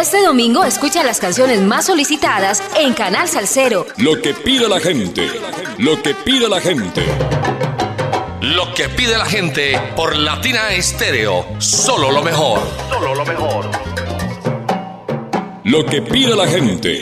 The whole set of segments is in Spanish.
Este domingo escucha las canciones más solicitadas en Canal Salcero. Lo que pide la gente. Lo que pide la gente. Lo que pide la gente por Latina Estéreo. Solo lo mejor. Solo lo mejor. Lo que pide la gente.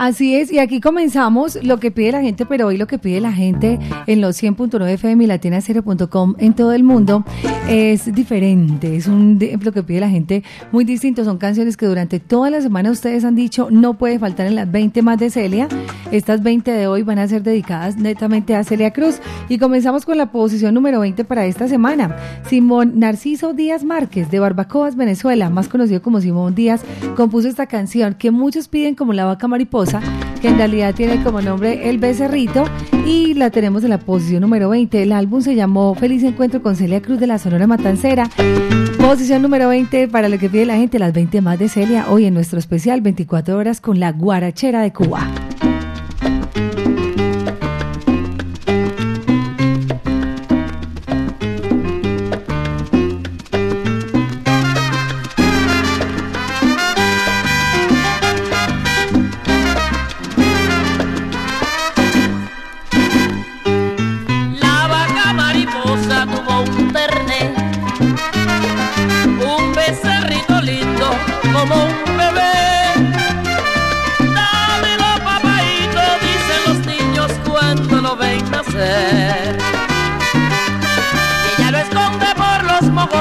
Así es, y aquí comenzamos lo que pide la gente, pero hoy lo que pide la gente en los 100.9 FM y latinacero.com en todo el mundo es diferente, es un lo que pide la gente muy distinto, son canciones que durante toda la semana ustedes han dicho no puede faltar en las 20 más de Celia, estas 20 de hoy van a ser dedicadas netamente a Celia Cruz. Y comenzamos con la posición número 20 para esta semana, Simón Narciso Díaz Márquez de Barbacoas, Venezuela, más conocido como Simón Díaz, compuso esta canción que muchos piden como la vaca mariposa que en realidad tiene como nombre El Becerrito, y la tenemos en la posición número 20. El álbum se llamó Feliz Encuentro con Celia Cruz de la Sonora Matancera. Posición número 20 para lo que pide la gente, las 20 más de Celia, hoy en nuestro especial 24 horas con la guarachera de Cuba.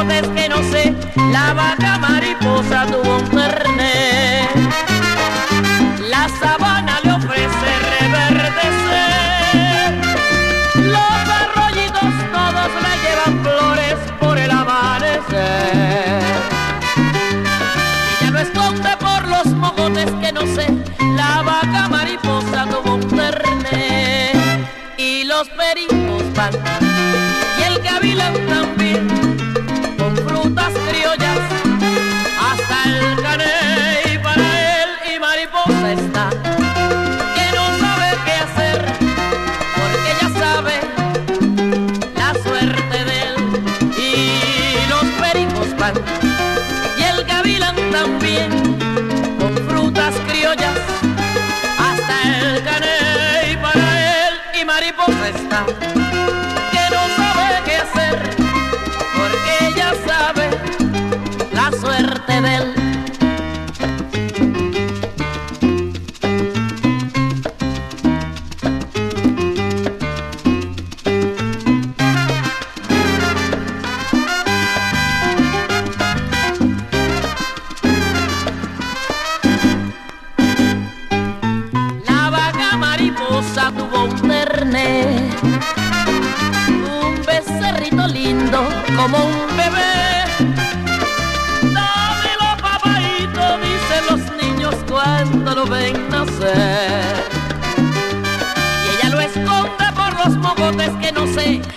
botes que no sé, la vaca mariposa tuvo un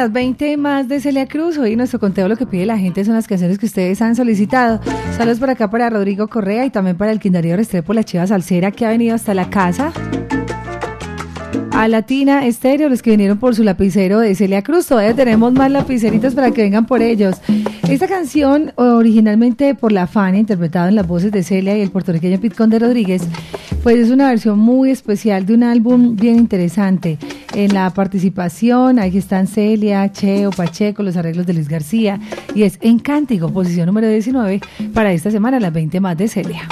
las 20 más de Celia Cruz. Hoy nuestro conteo lo que pide la gente son las canciones que ustedes han solicitado. Saludos por acá para Rodrigo Correa y también para el Quindario Restrepo, la chiva salsera que ha venido hasta la casa. A Latina Estéreo, los que vinieron por su lapicero de Celia Cruz. Todavía tenemos más lapiceritos para que vengan por ellos. Esta canción, originalmente por La Fania, interpretada en las voces de Celia y el puertorriqueño Pitcón de Rodríguez, pues es una versión muy especial de un álbum bien interesante. En la participación, ahí están Celia, Cheo, Pacheco, los arreglos de Luis García. Y es Encantigo, posición número 19 para esta semana, las 20 más de Celia.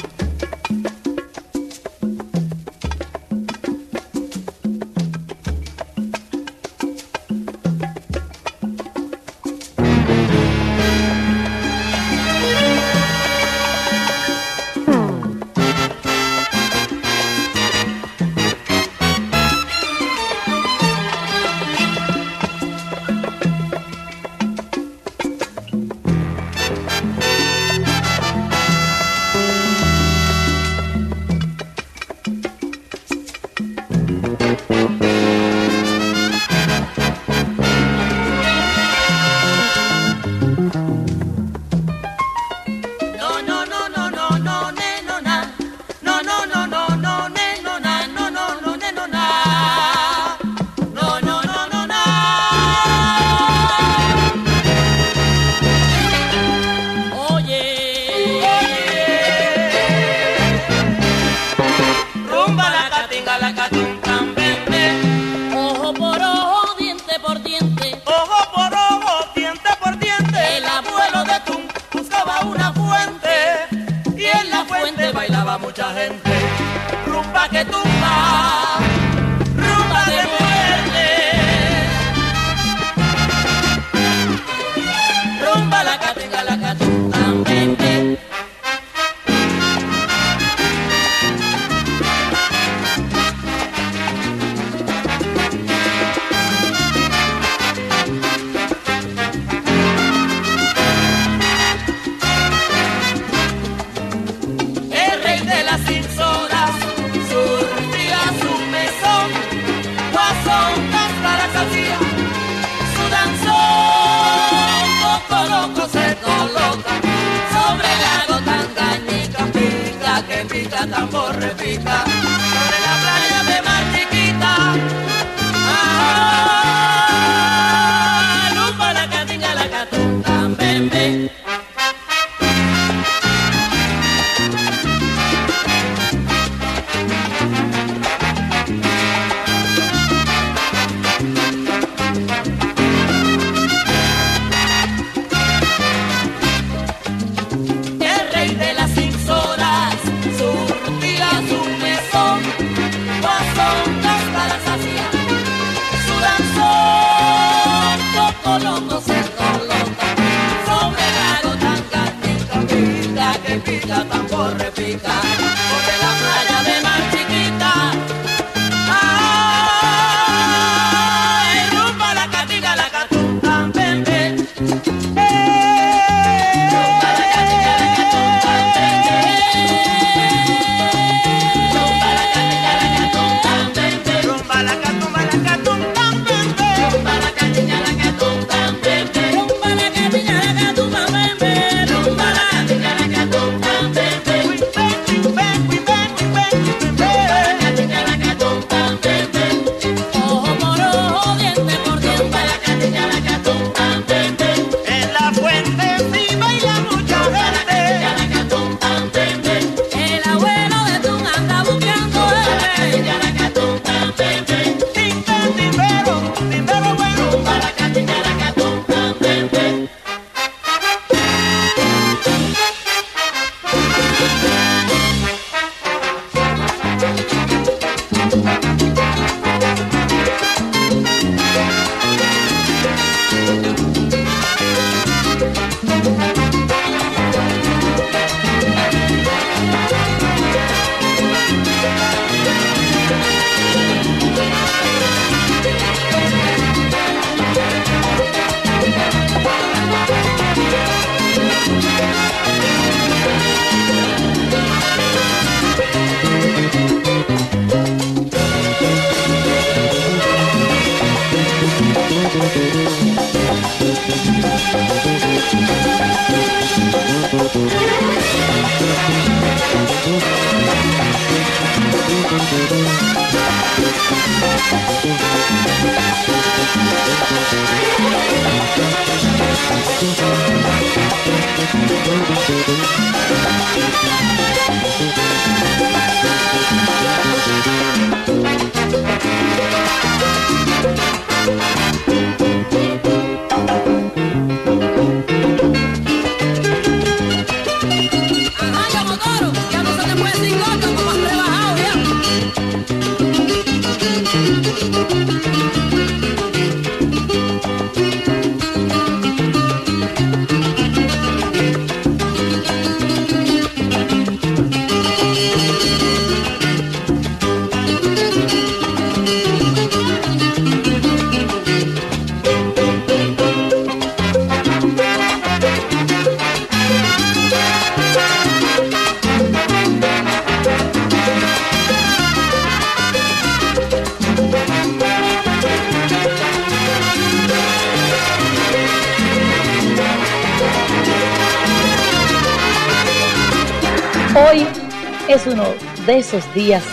Días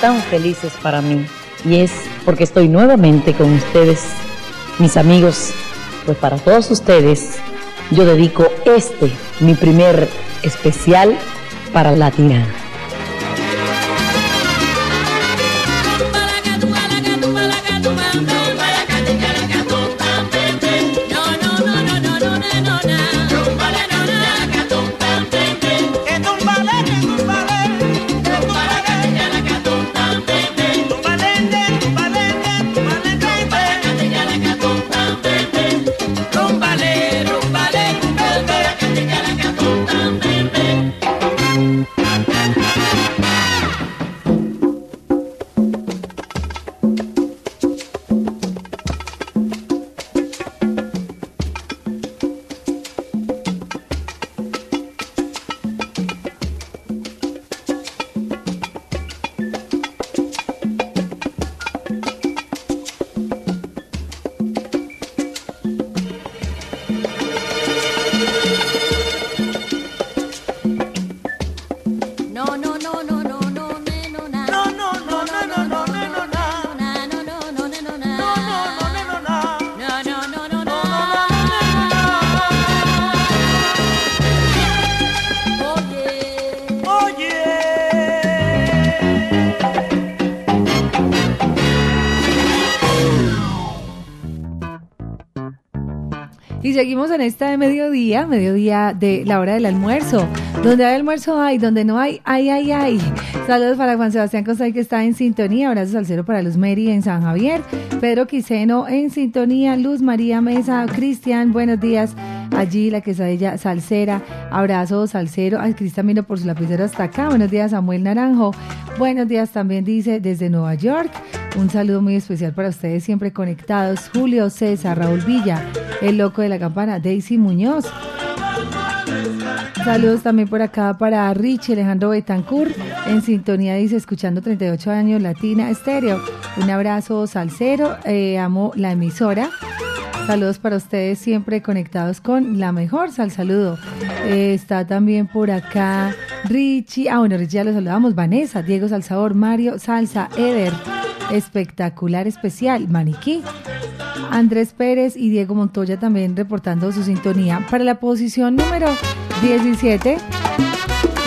tan felices para mí y es porque estoy nuevamente con ustedes, mis amigos. Pues para todos ustedes yo dedico este, mi primer especial para Latina. Seguimos en esta de mediodía, mediodía de la hora del almuerzo. Donde hay almuerzo hay, donde no hay, ay, ay, ay. Saludos para Juan Sebastián Costay que está en sintonía. Abrazos al cero para Luz Mary en San Javier. Pedro Quiseno en sintonía. Luz María Mesa, Cristian, buenos días. Allí la quesadilla salsera. Abrazo salsero. Ay, Cristian vino por su lapicero hasta acá. Buenos días, Samuel Naranjo. Buenos días también dice desde Nueva York. Un saludo muy especial para ustedes, siempre conectados. Julio César, Raúl Villa, el loco de la campana, Daisy Muñoz. Saludos también por acá para Richie Alejandro Betancourt, en sintonía dice, escuchando 38 años Latina Estéreo. Un abrazo salsero, eh, amo la emisora. Saludos para ustedes, siempre conectados con la mejor sal saludo. Eh, está también por acá Richie, ah bueno, Richie ya lo saludamos, Vanessa, Diego Salsador, Mario Salsa, Eder, espectacular especial, Maniquí. Andrés Pérez y Diego Montoya también reportando su sintonía. Para la posición número 17,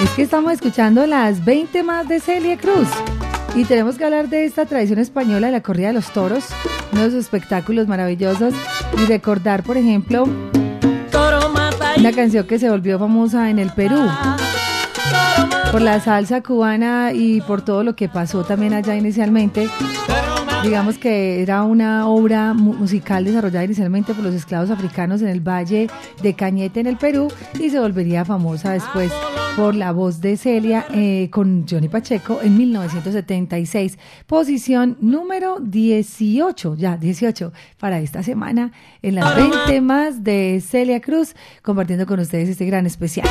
es que estamos escuchando las 20 más de Celia Cruz. Y tenemos que hablar de esta tradición española de la corrida de los toros, uno de sus espectáculos maravillosos. Y recordar, por ejemplo, una canción que se volvió famosa en el Perú por la salsa cubana y por todo lo que pasó también allá inicialmente. Digamos que era una obra mu- musical desarrollada inicialmente por los esclavos africanos en el Valle de Cañete en el Perú y se volvería famosa después por la voz de Celia eh, con Johnny Pacheco en 1976. Posición número 18, ya 18 para esta semana en las 20 más de Celia Cruz, compartiendo con ustedes este gran especial.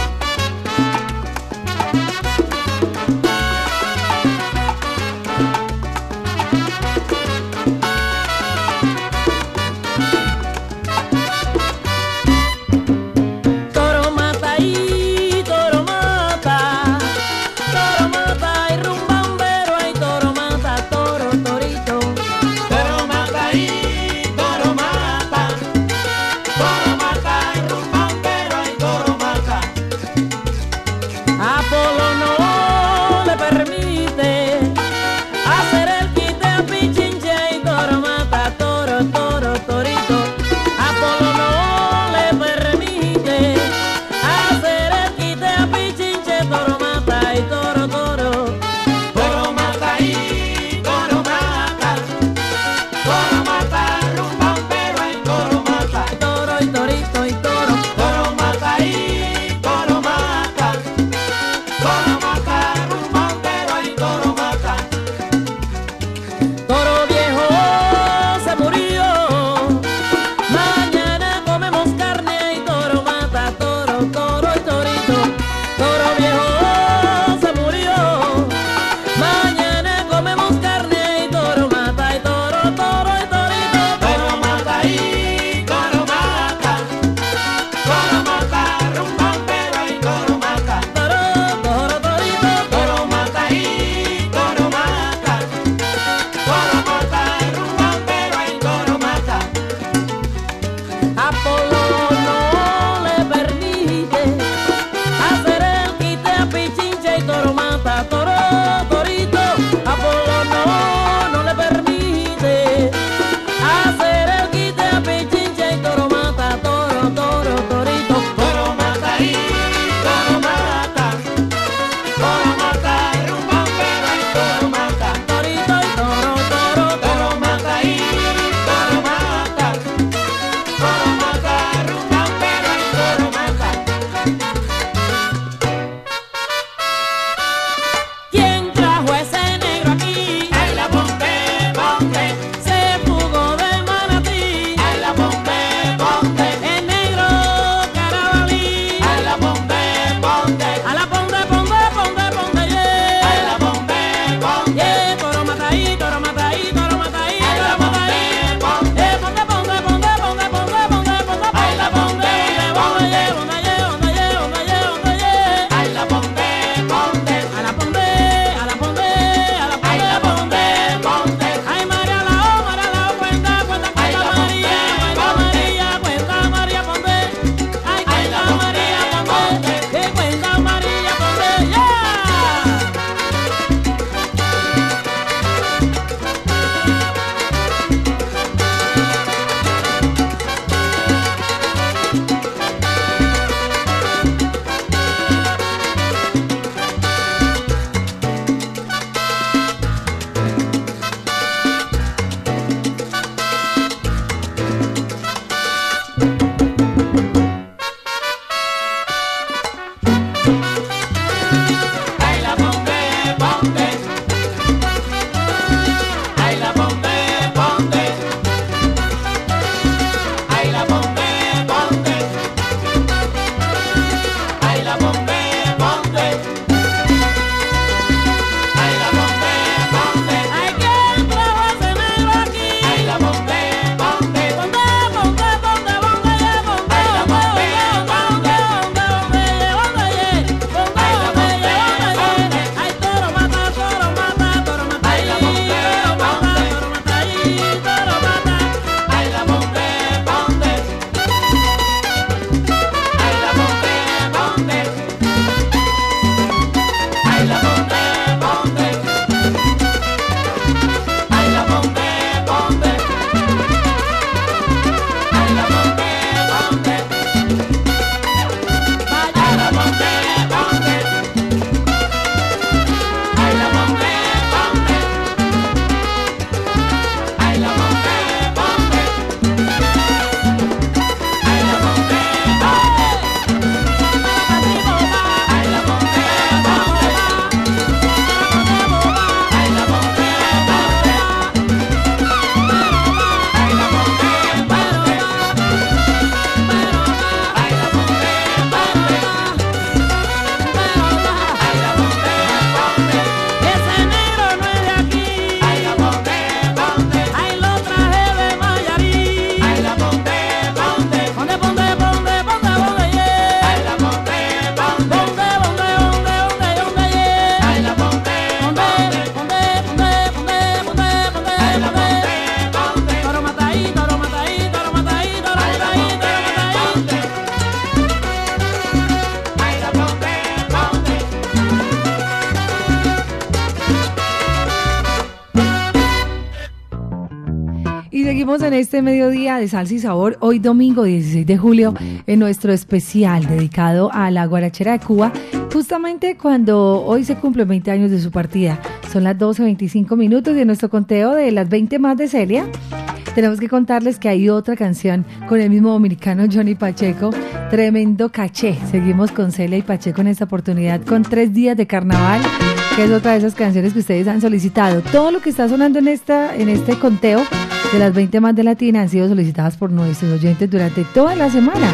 De salsa y sabor, hoy domingo 16 de julio, en nuestro especial dedicado a la guarachera de Cuba, justamente cuando hoy se cumplen 20 años de su partida. Son las 12.25 minutos en nuestro conteo de las 20 más de Celia, tenemos que contarles que hay otra canción con el mismo dominicano Johnny Pacheco, tremendo caché. Seguimos con Celia y Pacheco en esta oportunidad con tres días de carnaval, que es otra de esas canciones que ustedes han solicitado. Todo lo que está sonando en, esta, en este conteo de las 20 más de Latina han sido solicitadas por nuestros oyentes durante toda la semana.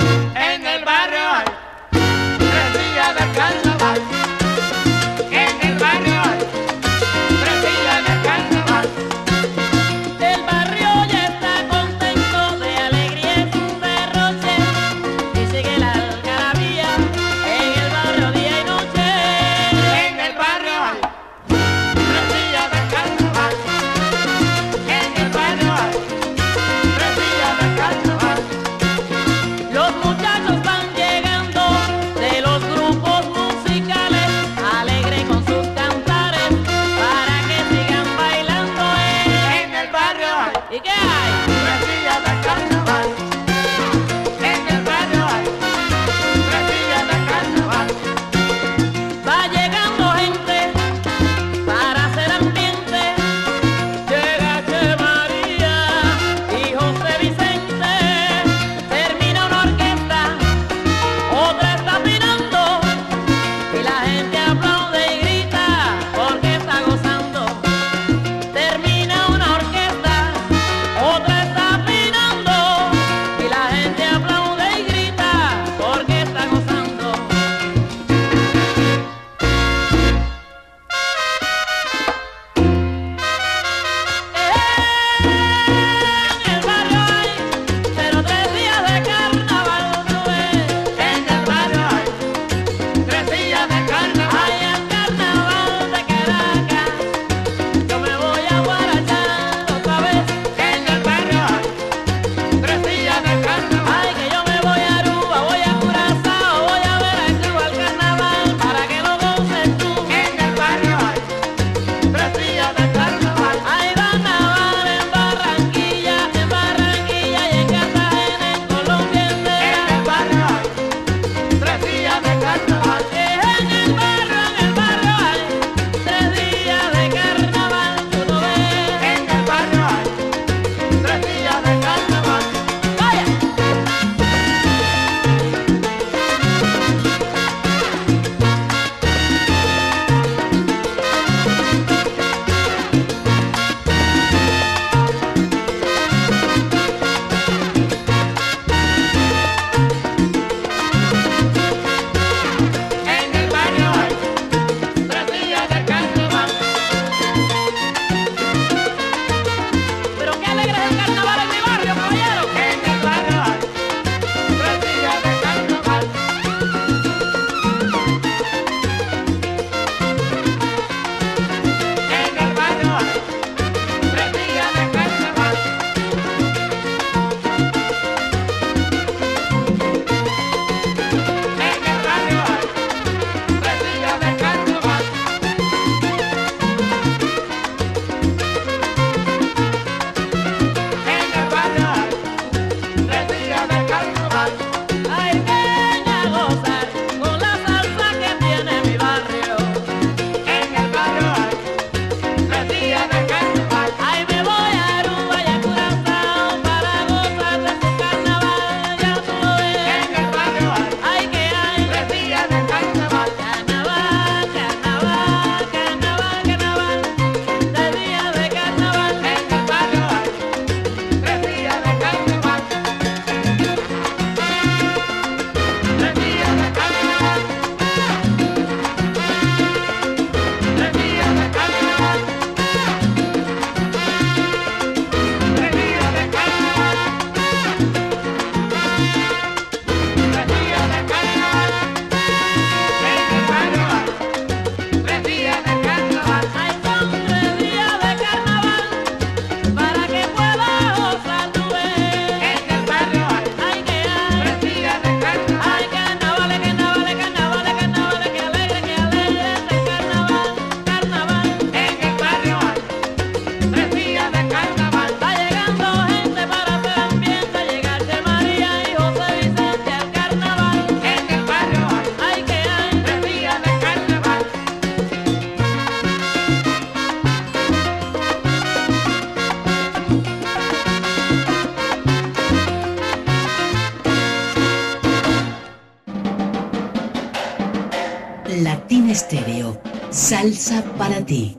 Salsa para ti.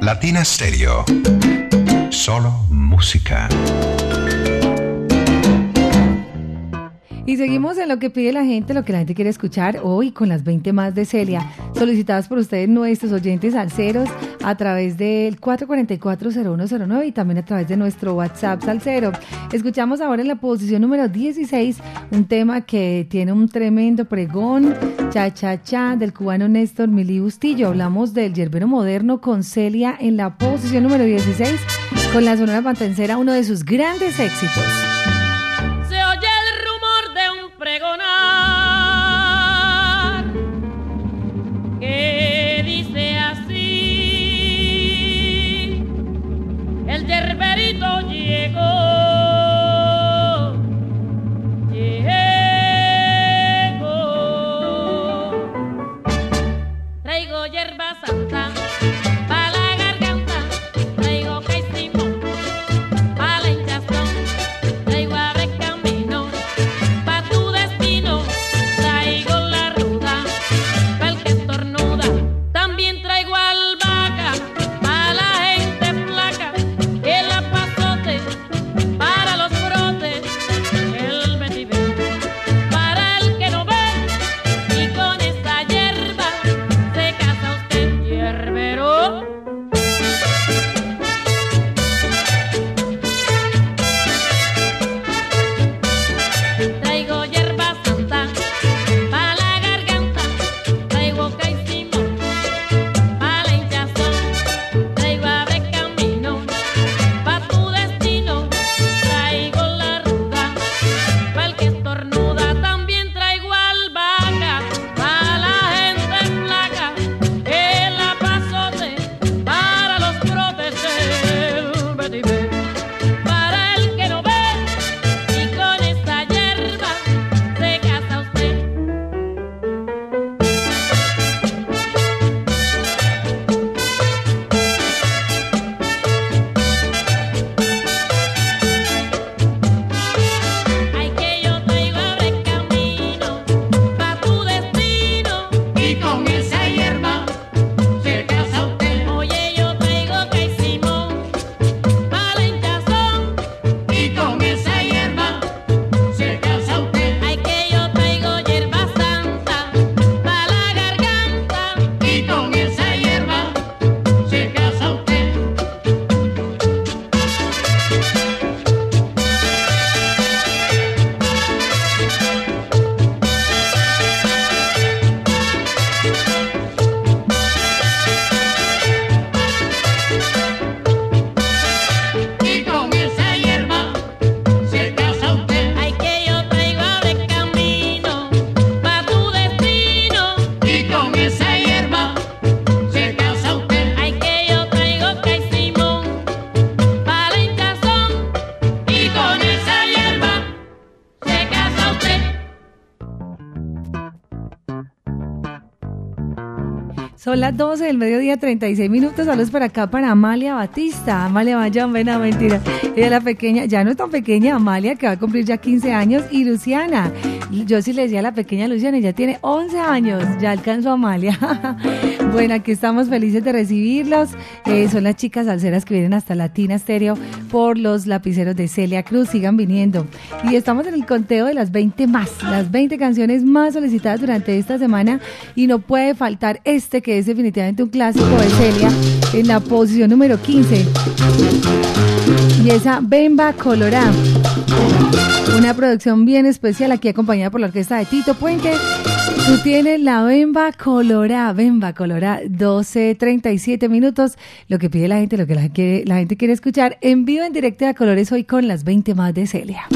Latina Stereo. Solo música. Y seguimos en lo que pide la gente, lo que la gente quiere escuchar hoy con las 20 más de Celia, solicitadas por ustedes nuestros oyentes salseros a través del 444-0109 y también a través de nuestro WhatsApp salsero. Escuchamos ahora en la posición número 16 un tema que tiene un tremendo pregón, cha cha cha, del cubano Néstor Mili Bustillo. Hablamos del yerbero moderno con Celia en la posición número 16 con la Sonora Pantancera, uno de sus grandes éxitos. Pregonar que dice así: El yerberito llegó. Llegó. Las 12 del mediodía, 36 minutos. Saludos para acá para Amalia Batista. Amalia Bayón, ven a mentira. Ella la pequeña, ya no es tan pequeña, Amalia, que va a cumplir ya 15 años. Y Luciana. Yo sí le decía a la pequeña Luciana, ella tiene 11 años. Ya alcanzó a Amalia. bueno, aquí estamos felices de recibirlos. Eh, son las chicas salseras que vienen hasta Latina Estéreo por los lapiceros de Celia Cruz. Sigan viniendo. Y estamos en el conteo de las 20 más, las 20 canciones más solicitadas durante esta semana. Y no puede faltar este que es definitivamente un clásico de Celia en la posición número 15. Y esa Bemba Colorá. Una producción bien especial aquí acompañada por la orquesta de Tito Puente. Tú tienes la Bemba Colorá, Bemba Colorá, 12.37 minutos. Lo que pide la gente, lo que la, la gente quiere escuchar en vivo, en directo de Colores hoy con las 20 más de Celia.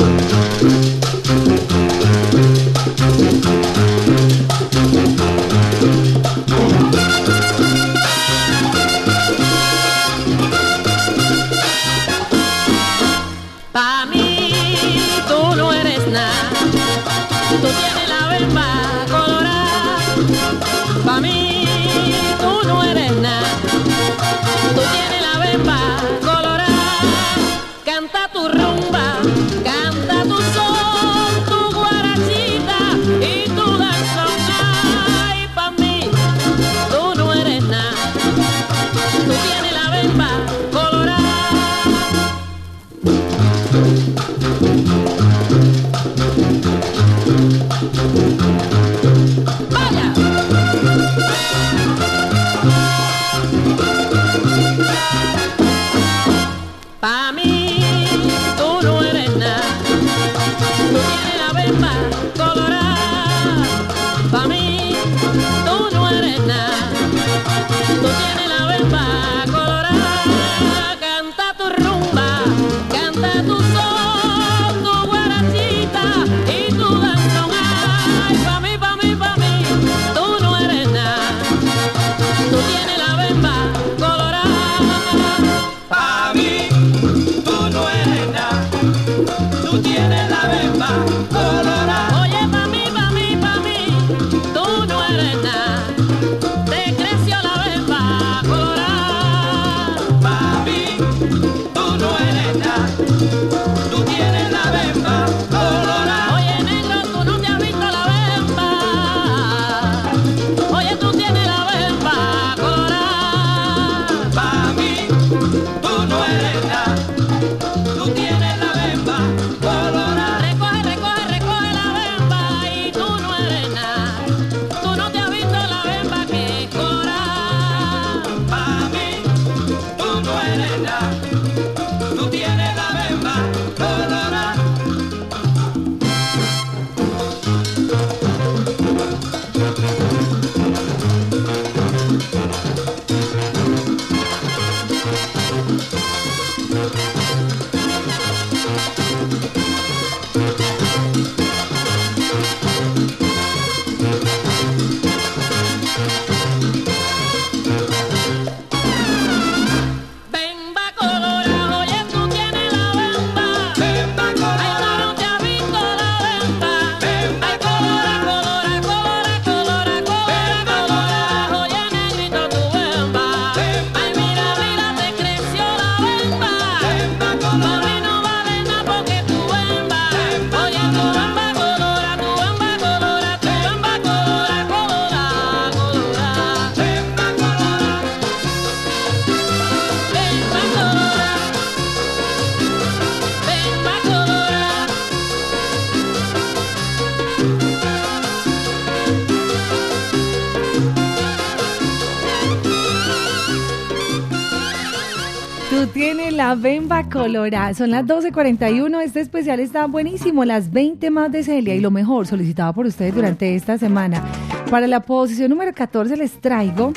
Colorada. Son las 12.41. Este especial está buenísimo. Las 20 más de Celia y lo mejor solicitado por ustedes durante esta semana. Para la posición número 14 les traigo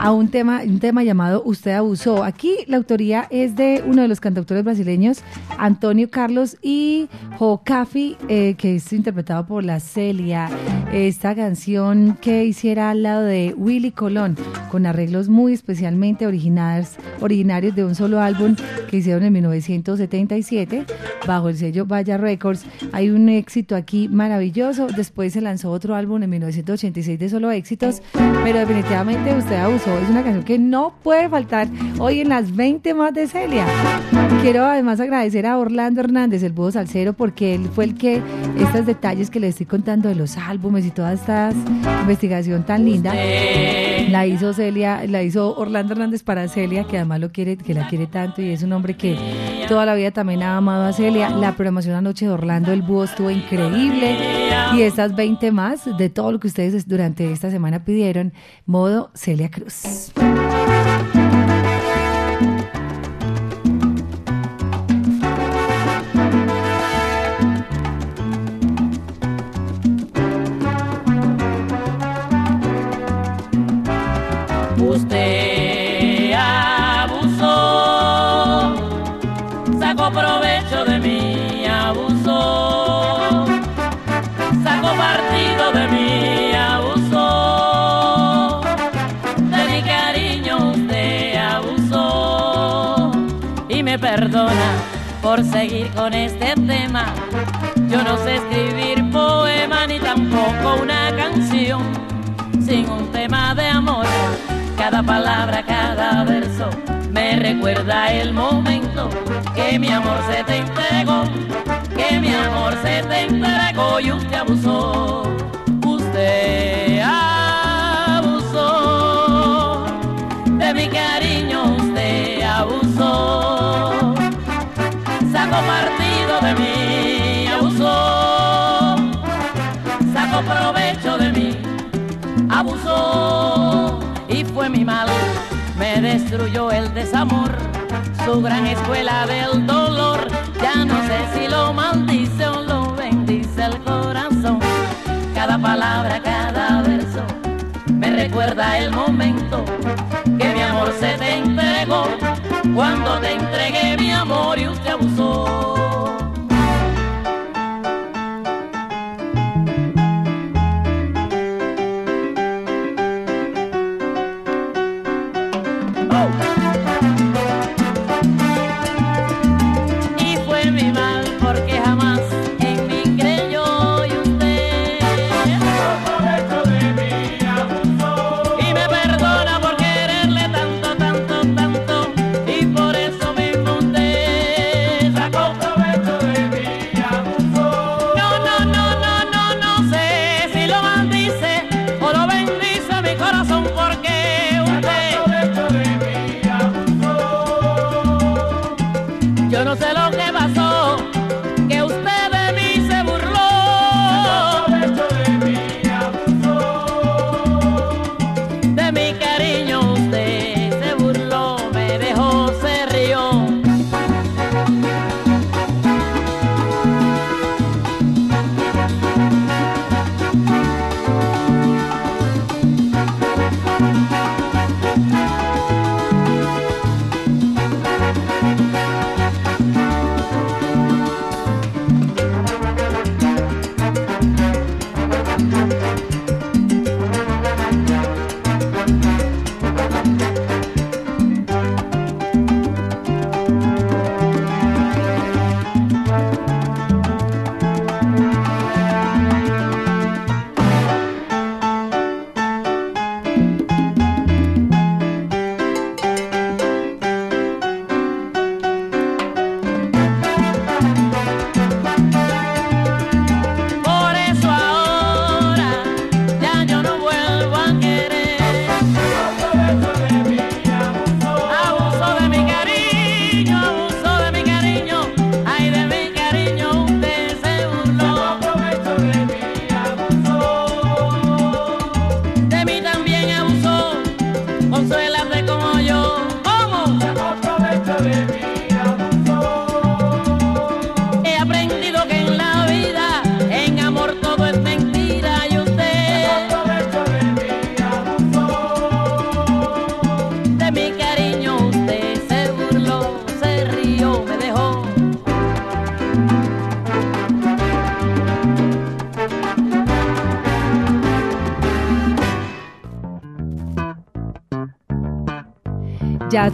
a un tema, un tema llamado Usted abusó. Aquí la autoría es de uno de los cantautores brasileños, Antonio Carlos y Jocafi, eh, que es interpretado por la Celia. Esta canción que hiciera al lado de Willy Colón, con arreglos muy especialmente originarios de un solo álbum que hicieron en 1977 bajo el sello Vaya Records. Hay un éxito aquí maravilloso. Después se lanzó otro álbum en 1986 de solo éxitos, pero definitivamente usted abusó. Es una canción que no puede faltar hoy en las 20 más de Celia. Quiero además agradecer a Orlando Hernández, el búho salsero, porque él fue el que estos detalles que le estoy contando de los álbumes y toda esta investigación tan linda la hizo Celia, la hizo Orlando Hernández para Celia, que además lo quiere, que la quiere tanto y es un hombre que toda la vida también ha amado a Celia. La programación anoche de Orlando el Búho estuvo increíble y estas 20 más de todo lo que ustedes durante esta semana pidieron, modo Celia Cruz. Perdona por seguir con este tema. Yo no sé escribir poema ni tampoco una canción sin un tema de amor. Cada palabra, cada verso me recuerda el momento que mi amor se te entregó, que mi amor se te entregó y usted abusó. Usted abusó de mi cariño, partido de mí, abusó. Sacó provecho de mí, abusó y fue mi mal, me destruyó el desamor, su gran escuela del dolor, ya no sé si lo maldice o lo bendice el corazón, cada palabra, cada verso, me recuerda el momento que mi amor se te entregó, cuando te entregué mi amor y usted abusó.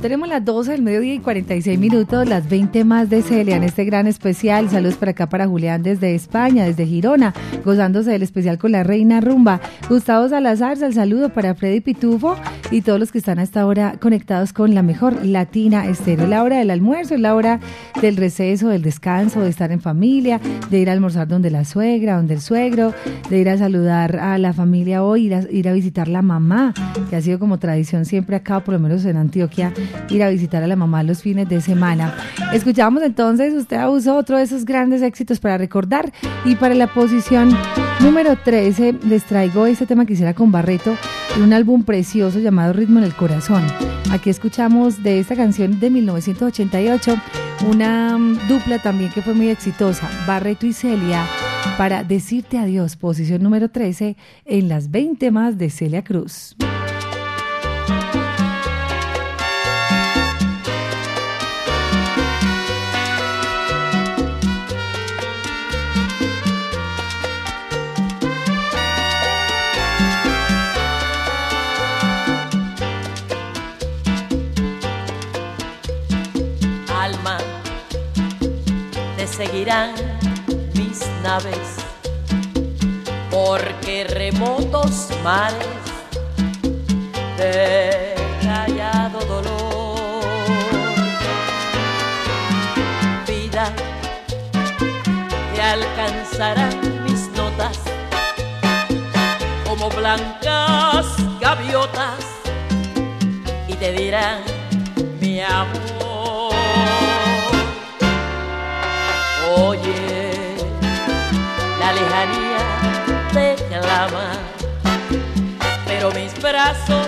Tenemos las 12 del mediodía y 46 minutos, las 20 más de Celia en este gran especial. Saludos para acá para Julián desde España, desde Girona, gozándose del especial con la Reina Rumba. Gustavo Salazar, el saludo para Freddy Pitufo y todos los que están hasta ahora conectados con la mejor latina estéreo. La hora del almuerzo, es la hora del receso, del descanso, de estar en familia, de ir a almorzar donde la suegra, donde el suegro, de ir a saludar a la familia hoy, ir a, ir a visitar la mamá, que ha sido como tradición siempre acá, por lo menos en Antioquia ir a visitar a la mamá los fines de semana. Escuchamos entonces, usted usó otro de esos grandes éxitos para recordar y para la posición número 13 les traigo este tema que hiciera con Barreto de un álbum precioso llamado Ritmo en el Corazón. Aquí escuchamos de esta canción de 1988 una mm, dupla también que fue muy exitosa, Barreto y Celia, para decirte adiós, posición número 13 en las 20 más de Celia Cruz. Seguirán mis naves, porque remotos mares de callado dolor, vida, te alcanzarán mis notas como blancas gaviotas y te dirán mi amor. Oye, la lejanía te clama, pero mis brazos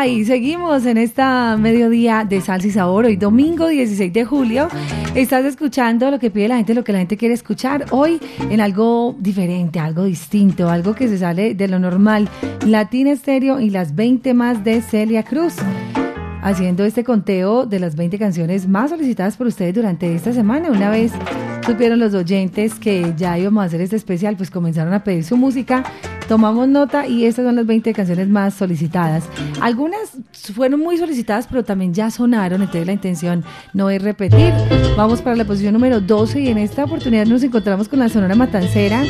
Goodbye. Seguimos en esta mediodía de Salsa y Sabor. Hoy domingo 16 de julio. Estás escuchando lo que pide la gente, lo que la gente quiere escuchar. Hoy en algo diferente, algo distinto, algo que se sale de lo normal. Latina Estéreo y las 20 más de Celia Cruz. Haciendo este conteo de las 20 canciones más solicitadas por ustedes durante esta semana. Una vez supieron los oyentes que ya íbamos a hacer este especial, pues comenzaron a pedir su música tomamos nota y estas son las 20 canciones más solicitadas. Algunas fueron muy solicitadas, pero también ya sonaron, entonces la intención no es repetir. Vamos para la posición número 12 y en esta oportunidad nos encontramos con la Sonora Matancera,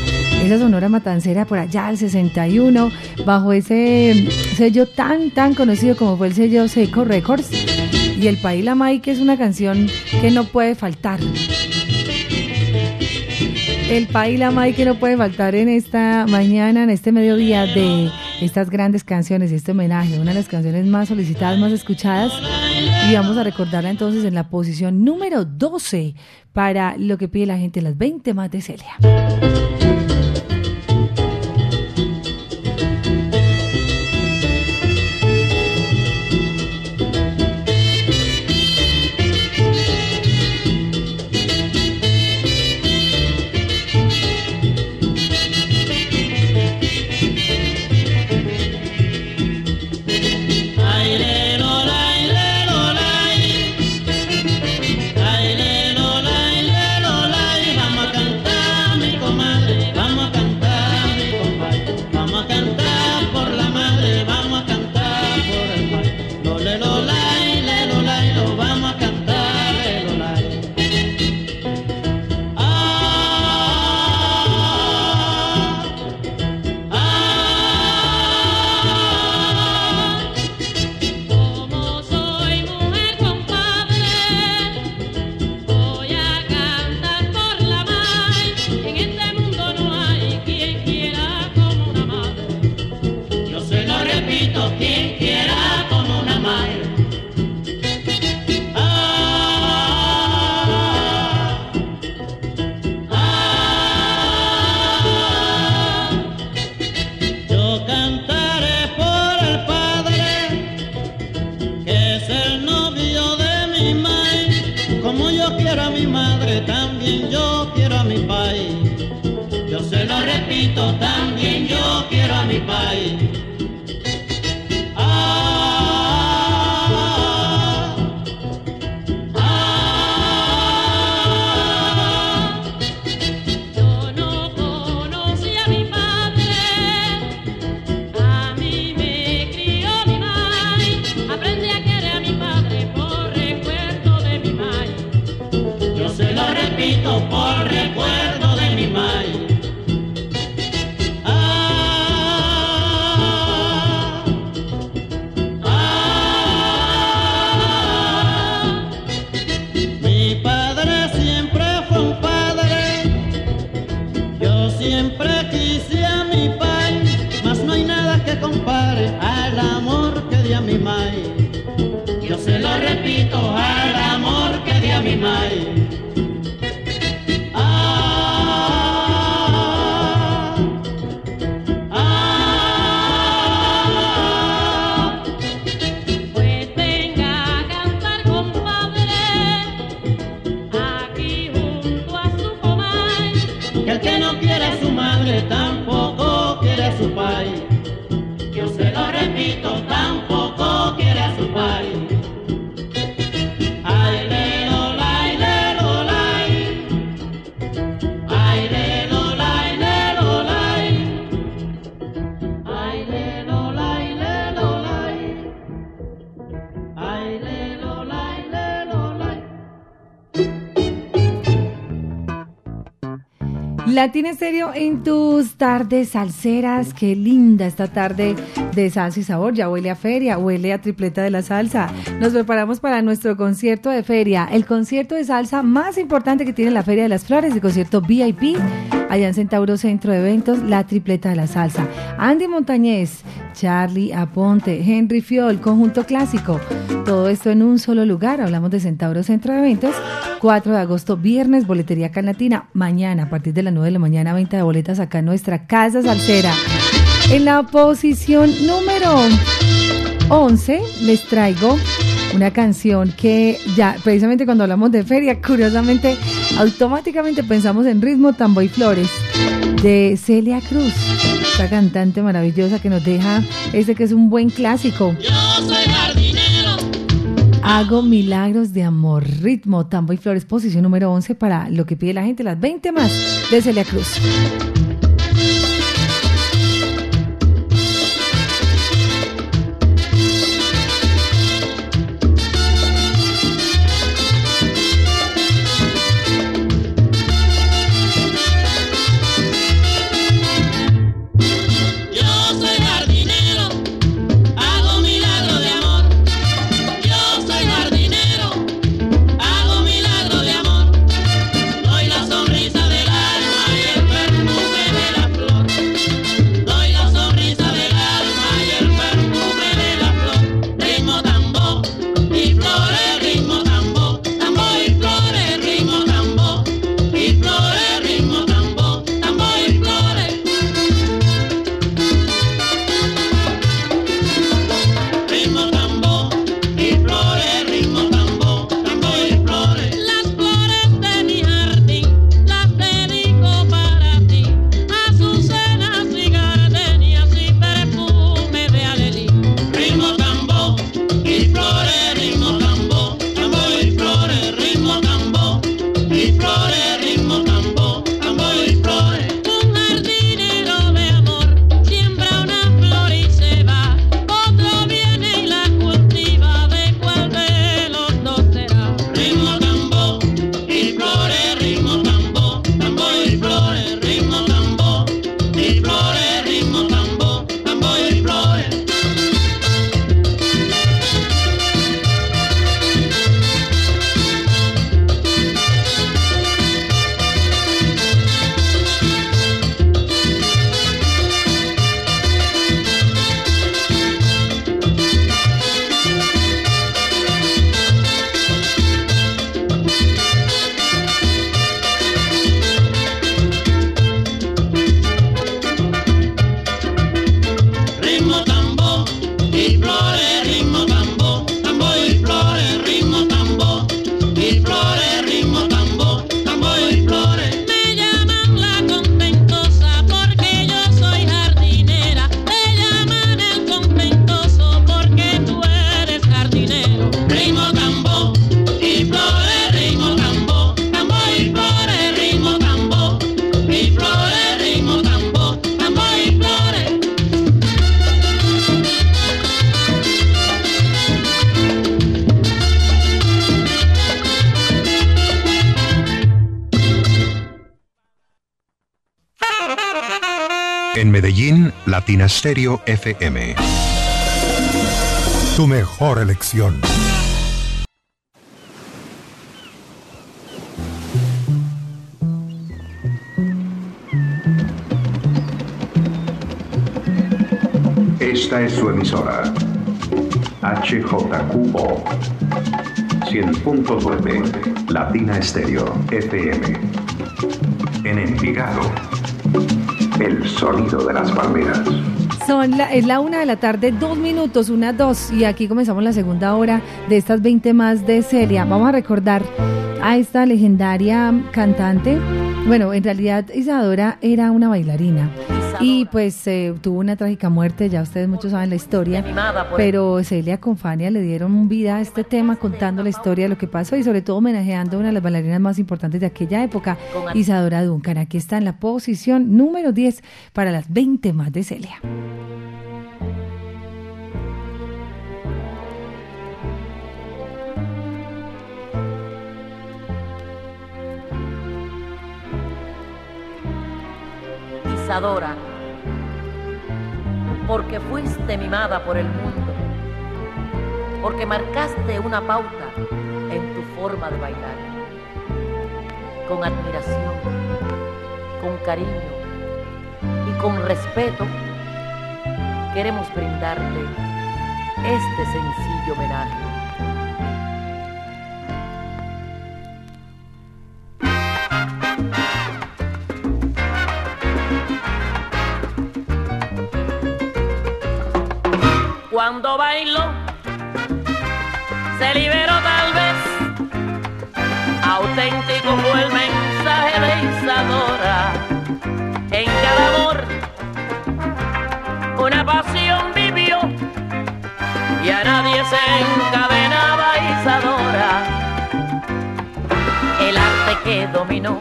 esa Sonora Matancera por allá al 61, bajo ese sello tan, tan conocido como fue el sello Seco Records. Y El País La que es una canción que no puede faltar. El Paila May que no puede faltar en esta mañana, en este mediodía de estas grandes canciones y este homenaje, una de las canciones más solicitadas, más escuchadas. Y vamos a recordarla entonces en la posición número 12 para lo que pide la gente, las 20 más de Celia. Latina Estéreo en tus tardes salseras. Qué linda esta tarde de salsa y sabor. Ya huele a feria, huele a tripleta de la salsa. Nos preparamos para nuestro concierto de feria, el concierto de salsa más importante que tiene la Feria de las Flores, el concierto VIP, allá en Centauro Centro de Eventos, la tripleta de la salsa. Andy Montañez, Charlie Aponte, Henry Fiol, conjunto clásico. Todo esto en un solo lugar. Hablamos de Centauro Centro de Eventos. 4 de agosto, viernes, boletería Canatina. Mañana, a partir de las 9 de la mañana, venta de boletas acá en nuestra casa salsera. En la posición número 11 les traigo una canción que ya precisamente cuando hablamos de feria, curiosamente, automáticamente pensamos en Ritmo Tambo y Flores de Celia Cruz, esta cantante maravillosa que nos deja este que es un buen clásico. Yo soy jardinero. Hago milagros de amor, ritmo, tambo y flores, posición número 11 para lo que pide la gente, las 20 más de Celia Cruz. Stereo FM. Tu mejor elección. Esta es su emisora. HJQO 100.9 Latina Estéreo FM. En Envigado. El sonido de las palmeras. Son es la una de la tarde, dos minutos, una, dos, y aquí comenzamos la segunda hora de estas 20 más de Celia. Vamos a recordar a esta legendaria cantante. Bueno, en realidad Isadora era una bailarina y pues eh, tuvo una trágica muerte, ya ustedes muchos saben la historia, pero Celia con Fania le dieron vida a este tema contando la historia de lo que pasó y sobre todo homenajeando a una de las bailarinas más importantes de aquella época, Isadora Duncan. Aquí está en la posición número 10 para las 20 más de Celia. Isadora, porque fuiste mimada por el mundo, porque marcaste una pauta en tu forma de bailar, con admiración, con cariño y con respeto, queremos brindarte este sencillo homenaje. Cuando bailó, se liberó tal vez. Auténtico fue el mensaje de Isadora. En cada amor, una pasión vivió y a nadie se encadenaba Isadora. El arte que dominó,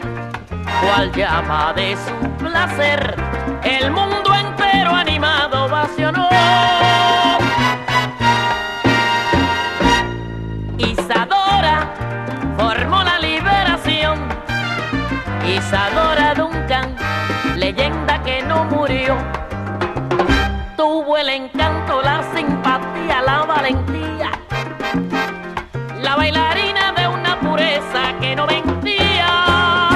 cual llama de su placer, el mundo entero animado ovacionó. Isadora Duncan, leyenda que no murió. Tuvo el encanto, la simpatía, la valentía. La bailarina de una pureza que no mentía.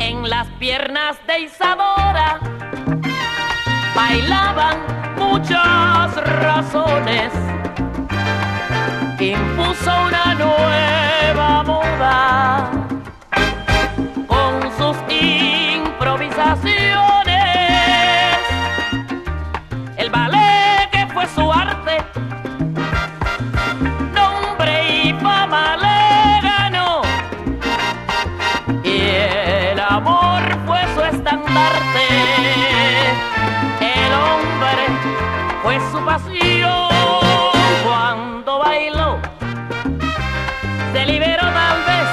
En las piernas de Isadora bailaban muchas razones impuso una nueva moda fue su pasión cuando bailó se liberó tal vez.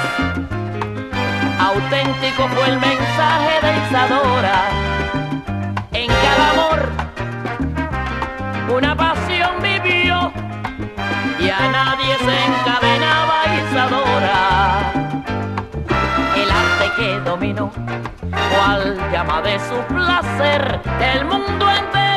Auténtico fue el mensaje de Isadora. En cada amor, una pasión vivió y a nadie se encadenaba Isadora. El arte que dominó, cual llama de su placer, el mundo entero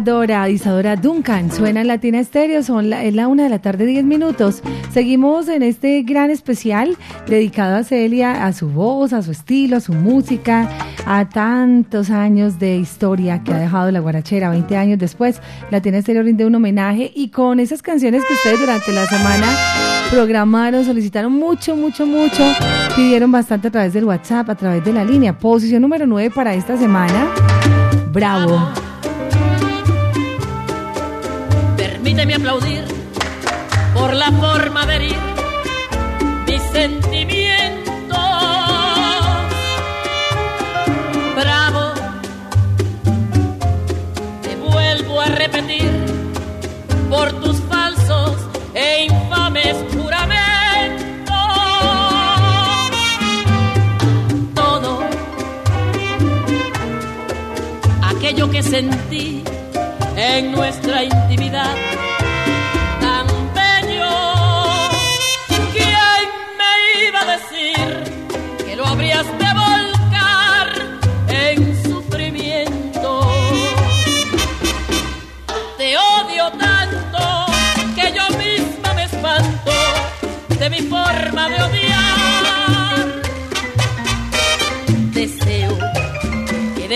Isadora, Isadora Duncan, suena en Latina Estéreo, son la, es la una de la tarde, 10 minutos. Seguimos en este gran especial dedicado a Celia, a su voz, a su estilo, a su música, a tantos años de historia que ha dejado la guarachera, 20 años después. Latina Estéreo rinde un homenaje y con esas canciones que ustedes durante la semana programaron, solicitaron mucho, mucho, mucho, pidieron bastante a través del WhatsApp, a través de la línea. Posición número 9 para esta semana. Bravo. Permíteme aplaudir por la forma de herir mis sentimientos. Bravo, te vuelvo a repetir por tus falsos e infames juramentos. Todo aquello que sentí en nuestra intimidad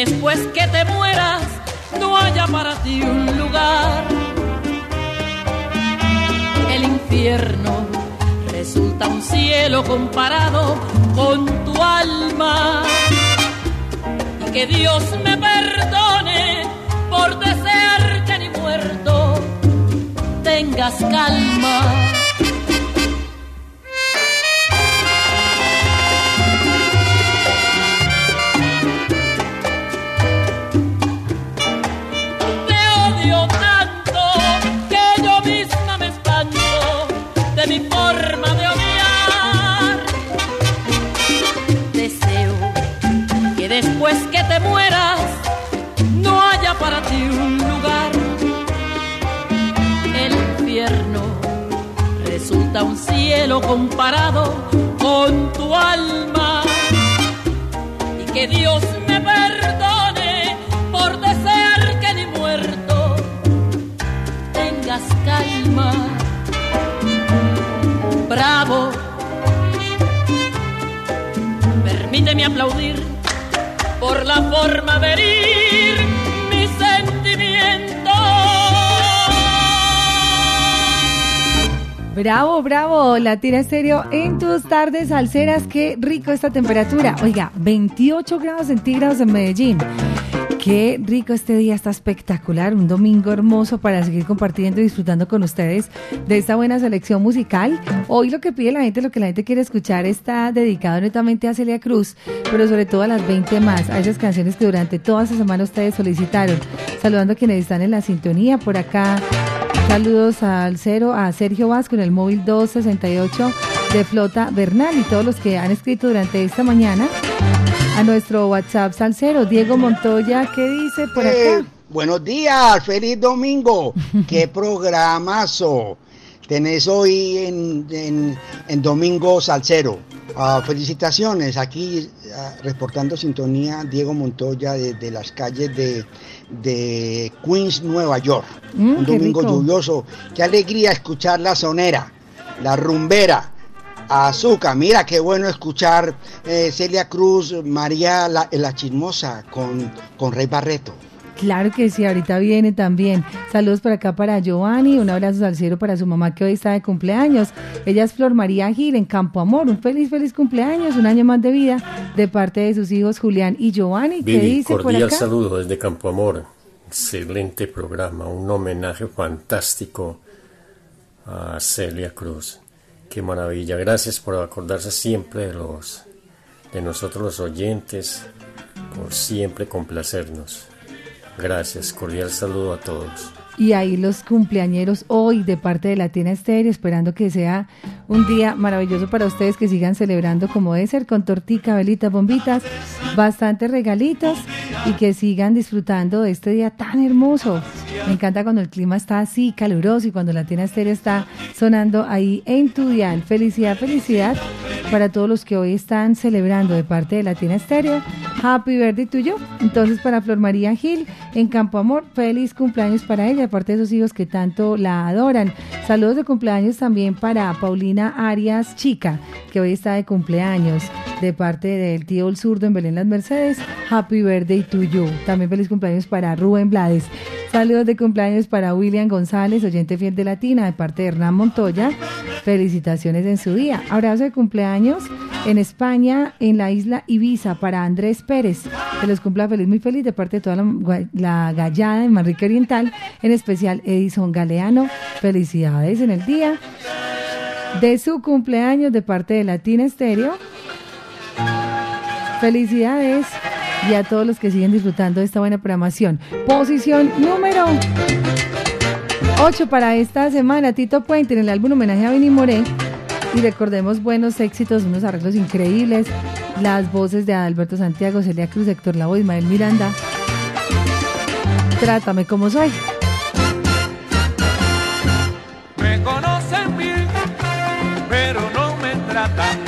después que te mueras no haya para ti un lugar. El infierno resulta un cielo comparado con tu alma. Y que Dios me perdone por desear que ni muerto tengas calma. Cielo comparado con tu alma. Y que Dios me perdone por desear que ni muerto tengas calma. Bravo, permíteme aplaudir por la forma de herir Bravo, bravo, Latina Estéreo en tus tardes salseras. Qué rico esta temperatura. Oiga, 28 grados centígrados en Medellín. Qué rico este día, está espectacular. Un domingo hermoso para seguir compartiendo y disfrutando con ustedes de esta buena selección musical. Hoy lo que pide la gente, lo que la gente quiere escuchar, está dedicado netamente a Celia Cruz, pero sobre todo a las 20 más, a esas canciones que durante toda esta semana ustedes solicitaron. Saludando a quienes están en la sintonía por acá. Saludos al cero, a Sergio Vasco en el móvil 268 de Flota Bernal y todos los que han escrito durante esta mañana a nuestro WhatsApp Salcero. Diego Montoya, ¿qué dice por Eh, acá? buenos días, feliz domingo. Qué programazo tenés hoy en, en- en Domingo Salcero. Ah, felicitaciones, aquí ah, reportando sintonía Diego Montoya desde las calles de, de Queens, Nueva York. Mm, Un domingo rico. lluvioso. Qué alegría escuchar la sonera, la rumbera. Azúcar, mira qué bueno escuchar eh, Celia Cruz, María la, la Chismosa con, con Rey Barreto. Claro que sí, ahorita viene también. Saludos por acá para Giovanni, un abrazo salcero para su mamá que hoy está de cumpleaños. Ella es Flor María Gil en Campo Amor. Un feliz, feliz cumpleaños, un año más de vida de parte de sus hijos Julián y Giovanni. ¿Qué Vivi, dice por cordial acá? saludo desde Campo Amor. Excelente programa, un homenaje fantástico a Celia Cruz. Qué maravilla. Gracias por acordarse siempre de los de nosotros los oyentes, por siempre complacernos. Gracias, cordial saludo a todos. Y ahí los cumpleañeros hoy de parte de Latina Estéreo, esperando que sea un día maravilloso para ustedes, que sigan celebrando como debe ser, con tortica, velitas, bombitas, bastantes regalitos y que sigan disfrutando de este día tan hermoso. Me encanta cuando el clima está así caluroso y cuando Latina Estéreo está sonando ahí en tu dial. Felicidad, felicidad para todos los que hoy están celebrando de parte de Latina Estéreo. Happy birthday tuyo. Entonces, para Flor María Gil en Campo Amor, feliz cumpleaños para ella, aparte de esos hijos que tanto la adoran. Saludos de cumpleaños también para Paulina Arias Chica, que hoy está de cumpleaños, de parte del tío El Zurdo en Belén Las Mercedes. Happy birthday to you. También feliz cumpleaños para Rubén Blades. Saludos de cumpleaños para William González, oyente fiel de Latina, de parte de Hernán Montoya. Felicitaciones en su día. Abrazo de cumpleaños en España, en la isla Ibiza, para Andrés Pérez. Que los cumpla feliz, muy feliz, de parte de toda la, la gallada de Manrique Oriental, en especial Edison Galeano. Felicidades en el día de su cumpleaños de parte de Latina Estéreo. Felicidades y a todos los que siguen disfrutando de esta buena programación. Posición número 8 para esta semana, Tito Puente en el álbum homenaje a Benny Moré. Y recordemos buenos éxitos, unos arreglos increíbles, las voces de Alberto Santiago, Celia Cruz, Héctor Lavoe, Ismael Miranda. Trátame como soy. Me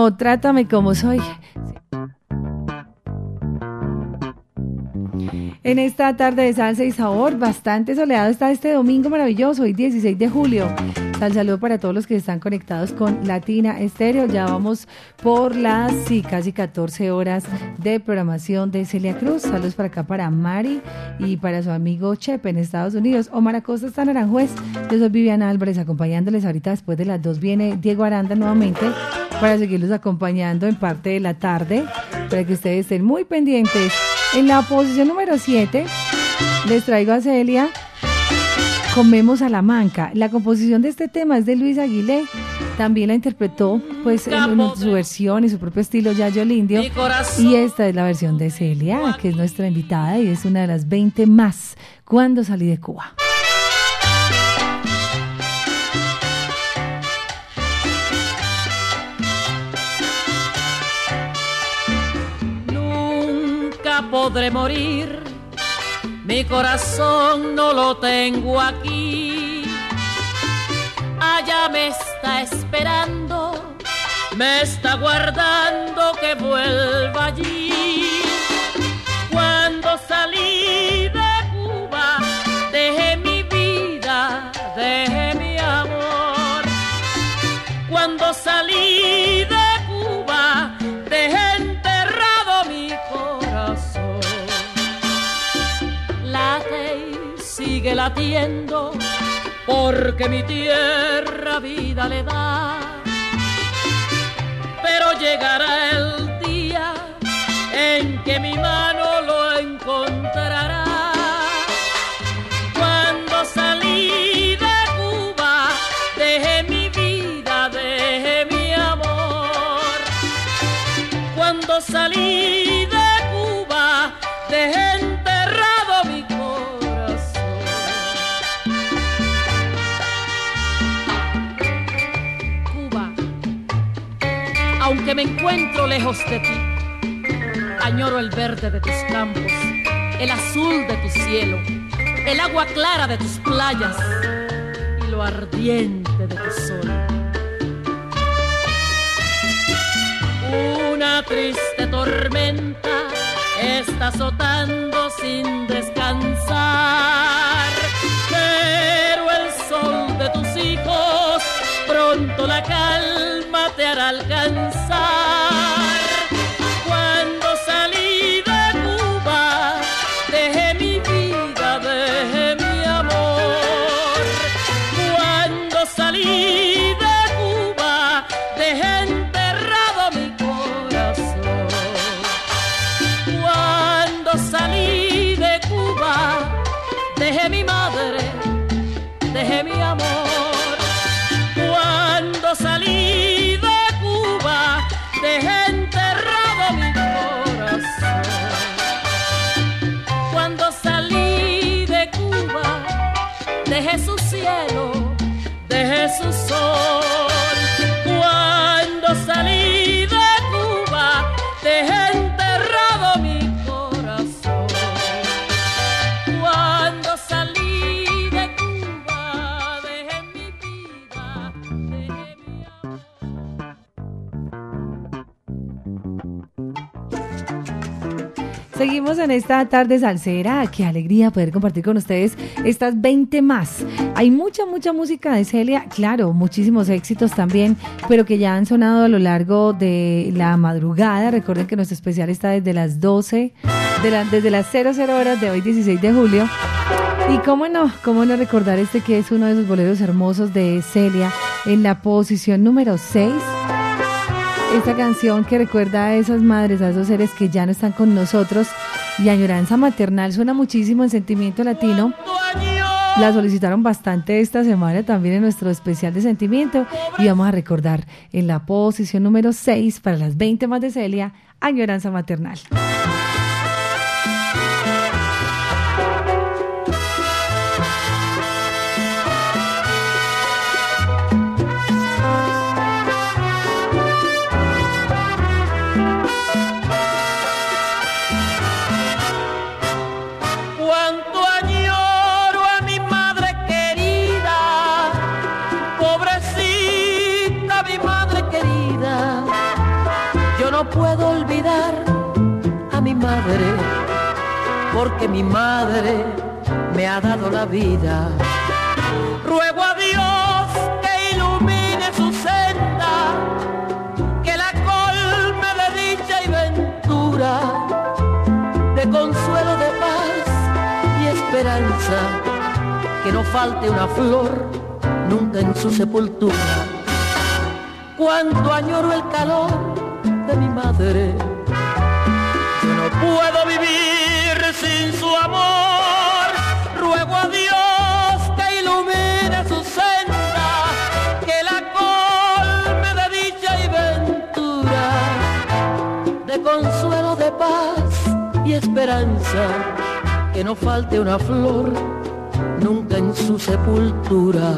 2021, trátame como soy. En esta tarde de salsa y sabor, bastante soleado está este domingo maravilloso, hoy 16 de julio. Al saludo para todos los que están conectados con Latina Estéreo. Ya vamos por las casi 14 horas de programación de Celia Cruz. Saludos para acá para Mari y para su amigo Chepe en Estados Unidos. Omar Acosta está en Aranjuez. Yo soy Viviana Álvarez acompañándoles. Ahorita después de las dos viene Diego Aranda nuevamente para seguirlos acompañando en parte de la tarde para que ustedes estén muy pendientes. En la posición número 7 les traigo a Celia Comemos a la manca. La composición de este tema es de Luis Aguilé. También la interpretó pues en, en su versión y su propio estilo Yayo Lindio. Y esta es la versión de Celia, que es nuestra invitada y es una de las 20 más cuando salí de Cuba. Podré morir, mi corazón no lo tengo aquí. Allá me está esperando, me está guardando que vuelva allí. Cuando salí de Cuba, dejé mi vida, dejé mi amor. Cuando salí porque mi tierra vida le da. Pero llegará el día en que mi mano lo me encuentro lejos de ti, añoro el verde de tus campos, el azul de tu cielo, el agua clara de tus playas y lo ardiente de tu sol. Una triste tormenta está azotando sin descansar, pero el sol de tus hijos pronto la calma te hará alcanzar. Seguimos en esta tarde salsera. Qué alegría poder compartir con ustedes estas 20 más. Hay mucha, mucha música de Celia, claro, muchísimos éxitos también, pero que ya han sonado a lo largo de la madrugada. Recuerden que nuestro especial está desde las 12, de la- desde las 00 horas de hoy, 16 de julio. Y cómo no, cómo no recordar este que es uno de esos boleros hermosos de Celia en la posición número 6. Esta canción que recuerda a esas madres, a esos seres que ya no están con nosotros y añoranza maternal suena muchísimo en sentimiento latino. La solicitaron bastante esta semana también en nuestro especial de sentimiento y vamos a recordar en la posición número 6 para las 20 más de Celia, añoranza maternal. puedo olvidar a mi madre, porque mi madre me ha dado la vida. Ruego a Dios que ilumine su senda, que la colme de dicha y ventura, de consuelo, de paz y esperanza, que no falte una flor nunca en su sepultura. Cuánto añoro el calor de mi madre, yo no puedo vivir sin su amor. Ruego a Dios que ilumine su senda, que la colme de dicha y ventura, de consuelo, de paz y esperanza, que no falte una flor nunca en su sepultura.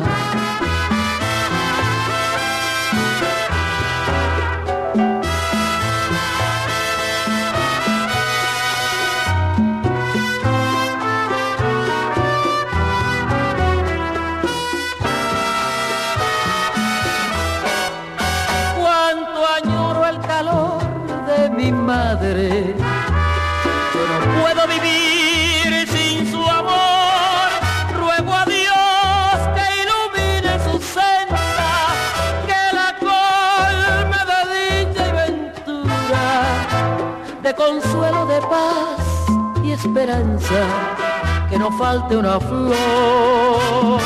Esperanza, que no falte una flor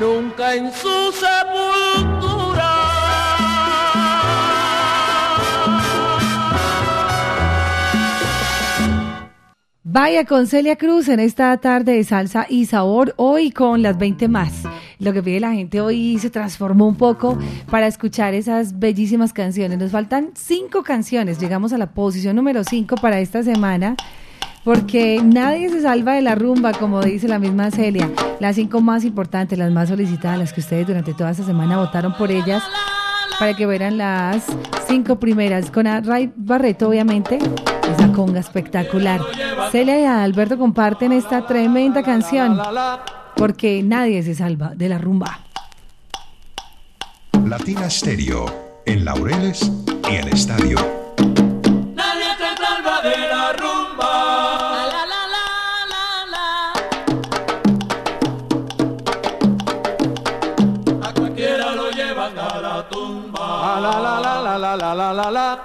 nunca en su sepultura. Vaya con Celia Cruz en esta tarde de salsa y sabor, hoy con las 20 más. Lo que pide la gente hoy se transformó un poco para escuchar esas bellísimas canciones. Nos faltan cinco canciones, llegamos a la posición número 5 para esta semana. Porque nadie se salva de la rumba, como dice la misma Celia. Las cinco más importantes, las más solicitadas, las que ustedes durante toda esta semana votaron por ellas, para que vieran las cinco primeras. Con a Ray Barreto, obviamente, esa conga espectacular. Celia y Alberto comparten esta tremenda canción, porque nadie se salva de la rumba. Latina Stereo, en Laureles y el estadio. La, la, la, la, la,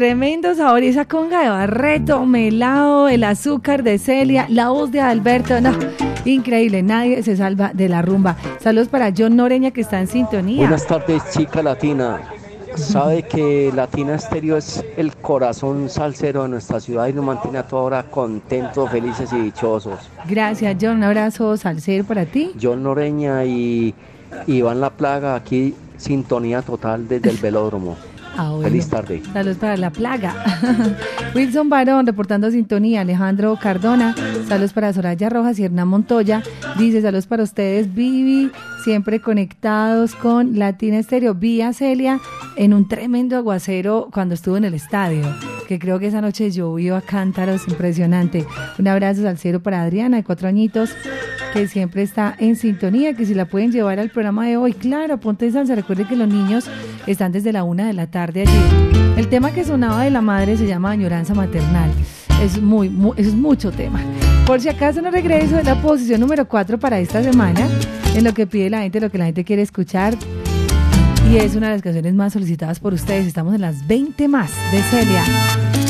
tremendo sabor. Esa conga de Barreto, melado, el azúcar de Celia, la voz de Alberto. No, increíble. Nadie se salva de la rumba. Saludos para John Noreña que está en sintonía. Buenas tardes, chica latina. Sabe que Latina Estéreo es el corazón salsero de nuestra ciudad y nos mantiene a toda hora contentos, felices y dichosos. Gracias, John. Un abrazo salsero para ti. John Noreña y Iván La Plaga, aquí sintonía total desde el velódromo. Ah, bueno. Feliz tarde. Saludos para la plaga. Wilson Barón reportando sintonía. Alejandro Cardona. Saludos para Soraya Rojas y Hernán Montoya. Dice saludos para ustedes, Vivi. Siempre conectados con Latina Estéreo. Vi a Celia en un tremendo aguacero cuando estuvo en el estadio. Que creo que esa noche llovió a cántaros. Impresionante. Un abrazo al cielo para Adriana, de cuatro añitos que siempre está en sintonía, que si la pueden llevar al programa de hoy, claro, ponte en salsa, recuerde que los niños están desde la una de la tarde allí. El tema que sonaba de la madre se llama añoranza maternal. Es muy, mu- es mucho tema. Por si acaso no regreso de la posición número 4 para esta semana, en lo que pide la gente, lo que la gente quiere escuchar. Y es una de las canciones más solicitadas por ustedes. Estamos en las 20 más de Celia.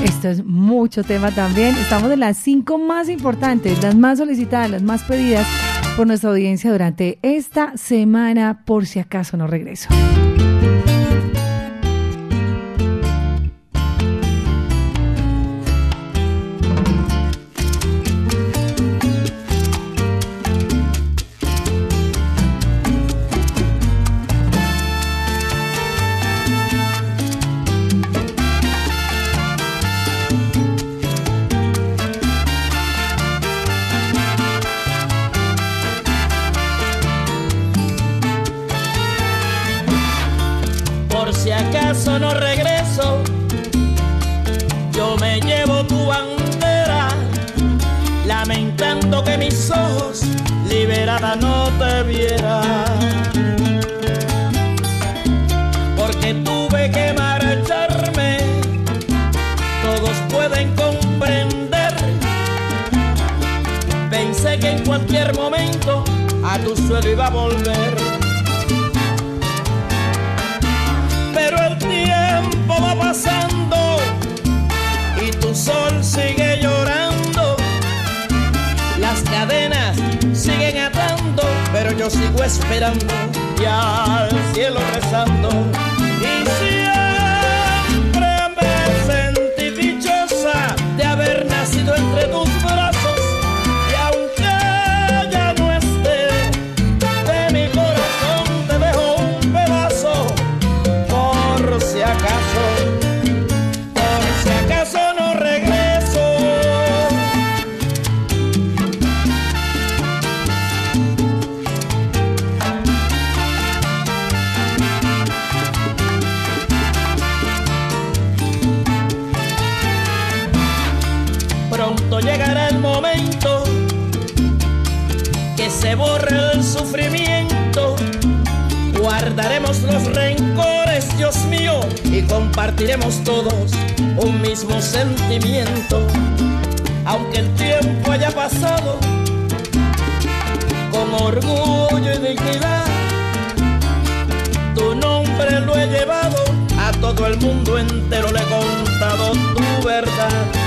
Esto es mucho tema también. Estamos en las 5 más importantes, las más solicitadas, las más pedidas por nuestra audiencia durante esta semana, por si acaso no regreso. No te vieran. Porque tuve que marcharme, todos pueden comprender. Pensé que en cualquier momento a tu suelo iba a volver. pero el tiempo va pasando yo sigo esperando y al cielo rezando. Los rencores, Dios mío, y compartiremos todos un mismo sentimiento. Aunque el tiempo haya pasado, con orgullo y dignidad, tu nombre lo he llevado, a todo el mundo entero le he contado tu verdad.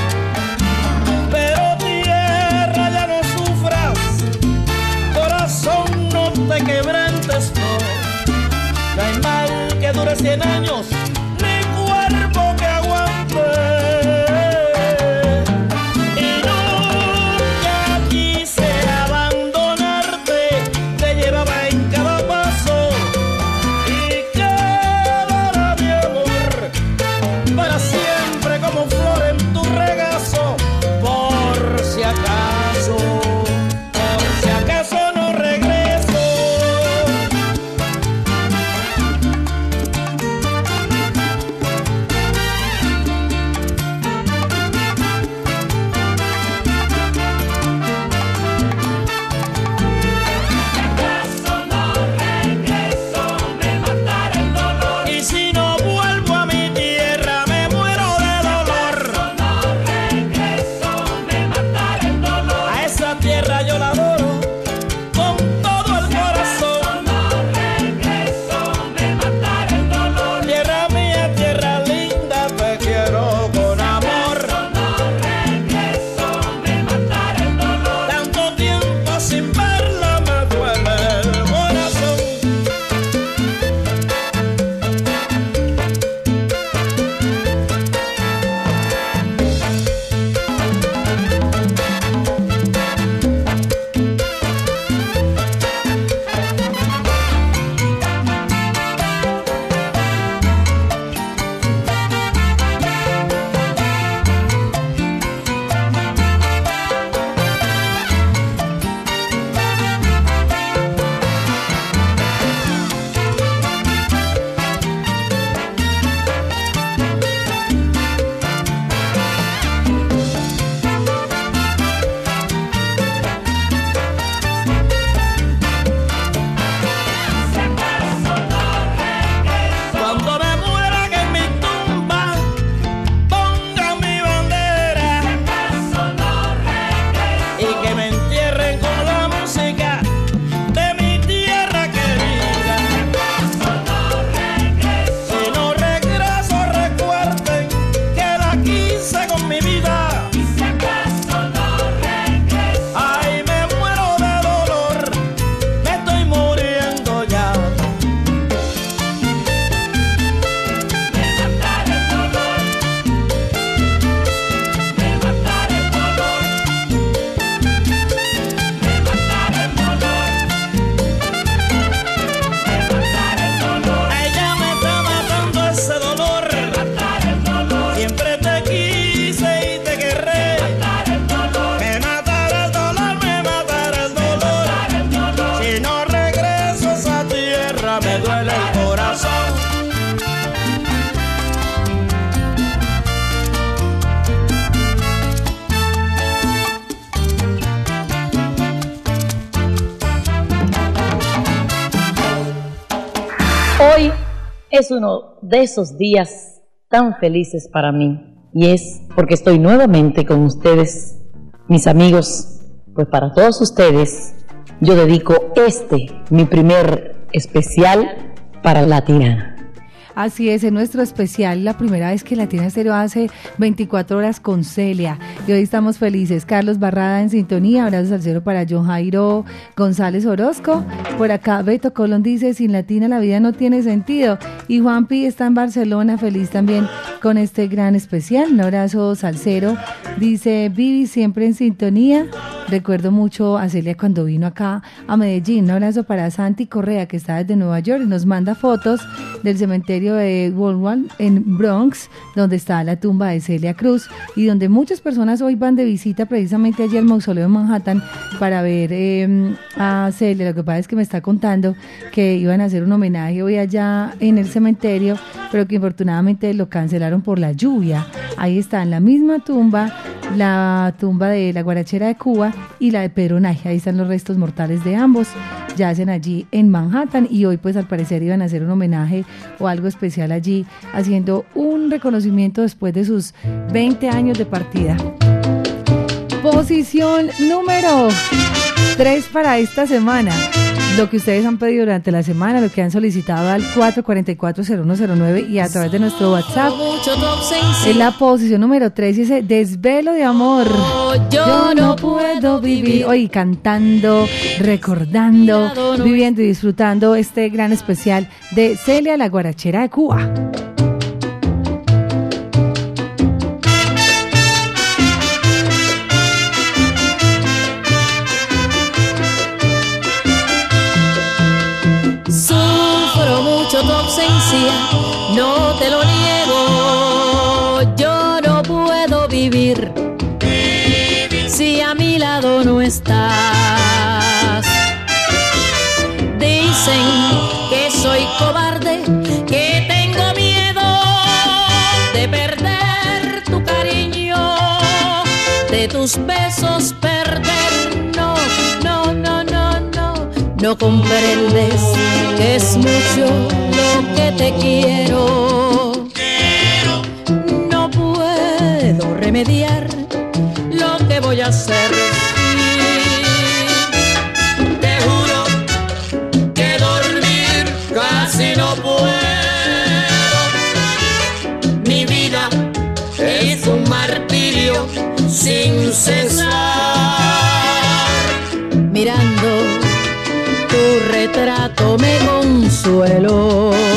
Dure cien años, es uno de esos días tan felices para mí y es porque estoy nuevamente con ustedes, mis amigos, pues para todos ustedes yo dedico este, mi primer especial para Latina. Así es, en nuestro especial, la primera vez que Latina Estéreo hace 24 horas con Celia. Y hoy estamos felices. Carlos Barrada en sintonía, abrazos al cero para John González Orozco. Por acá, Beto Colón dice, sin Latina la vida no tiene sentido. Y Juanpi está en Barcelona, feliz también con este gran especial. Un abrazo salsero. Dice, Vivi siempre en sintonía. Recuerdo mucho a Celia cuando vino acá a Medellín. Un abrazo para Santi Correa, que está desde Nueva York y nos manda fotos del cementerio de Woodward en Bronx, donde está la tumba de Celia Cruz y donde muchas personas hoy van de visita precisamente allí al mausoleo de Manhattan para ver eh, a Celia. Lo que pasa es que me está contando que iban a hacer un homenaje hoy allá en el cementerio, pero que infortunadamente lo cancelaron por la lluvia. Ahí está en la misma tumba la tumba de la guarachera de Cuba y la de Pedro Naje. Ahí están los restos mortales de ambos. Yacen allí en Manhattan y hoy pues al parecer iban a hacer un homenaje o algo especial allí, haciendo un reconocimiento después de sus 20 años de partida. Posición número 3 para esta semana lo que ustedes han pedido durante la semana, lo que han solicitado al 444-0109 y a través de nuestro WhatsApp. En la posición número 3 dice Desvelo de amor. Yo no puedo vivir. Hoy cantando, recordando, viviendo y disfrutando este gran especial de Celia la Guarachera de Cuba. Tu ausencia, no te lo niego. Yo no puedo vivir si a mi lado no estás. Dicen que soy cobarde, que tengo miedo de perder tu cariño, de tus besos no. Comprendes que es mucho lo que te quiero. No puedo remediar retrato me consuelo.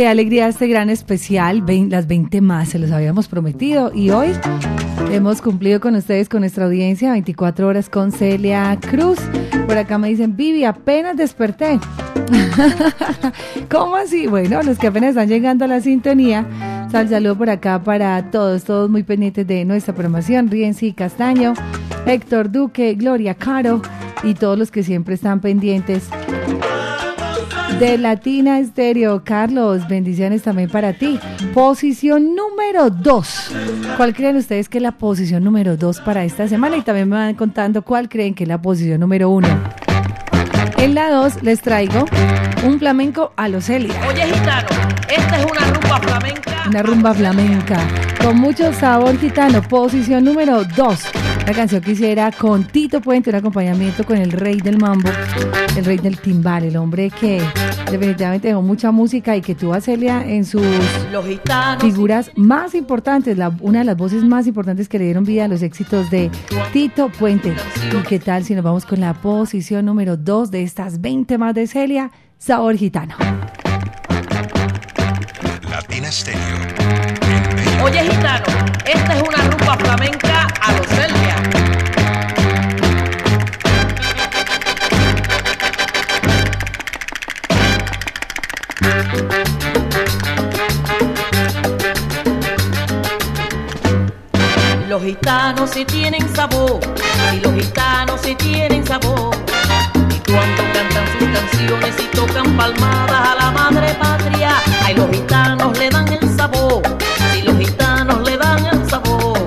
Qué alegría este gran especial, las 20 más, se los habíamos prometido y hoy hemos cumplido con ustedes, con nuestra audiencia, 24 horas con Celia Cruz. Por acá me dicen, Vivi, apenas desperté. ¿Cómo así? Bueno, los que apenas están llegando a la sintonía, sal saludo por acá para todos, todos muy pendientes de nuestra programación, Rienzi Castaño. Héctor Duque, Gloria Caro y todos los que siempre están pendientes de Latina Estéreo. Carlos, bendiciones también para ti. Posición número 2. ¿Cuál creen ustedes que es la posición número 2 para esta semana? Y también me van contando cuál creen que es la posición número 1. En la 2 les traigo un flamenco a los Celia. Oye, gitano, esta es una rumba flamenca. Una rumba flamenca con mucho sabor gitano. Posición número 2. La canción que hiciera con Tito Puente, un acompañamiento con el rey del mambo, el rey del timbal, el hombre que definitivamente dejó mucha música y que tuvo a Celia en sus Los figuras más importantes, la- una de las voces más importantes que le dieron vida a los éxitos de Tito Puente. ¿Y qué tal si nos vamos con la posición número 2 de estas 20 más de Celia? Sabor gitano. Latina Stereo. Oye, gitano, esta es una rumba flamenca a los Celia. Los gitanos sí tienen sabor, y los gitanos sí tienen sabor. Y cuando cantan sus canciones y tocan palmadas a la madre patria, ay, los gitanos le dan el sabor, y los gitanos le dan el sabor.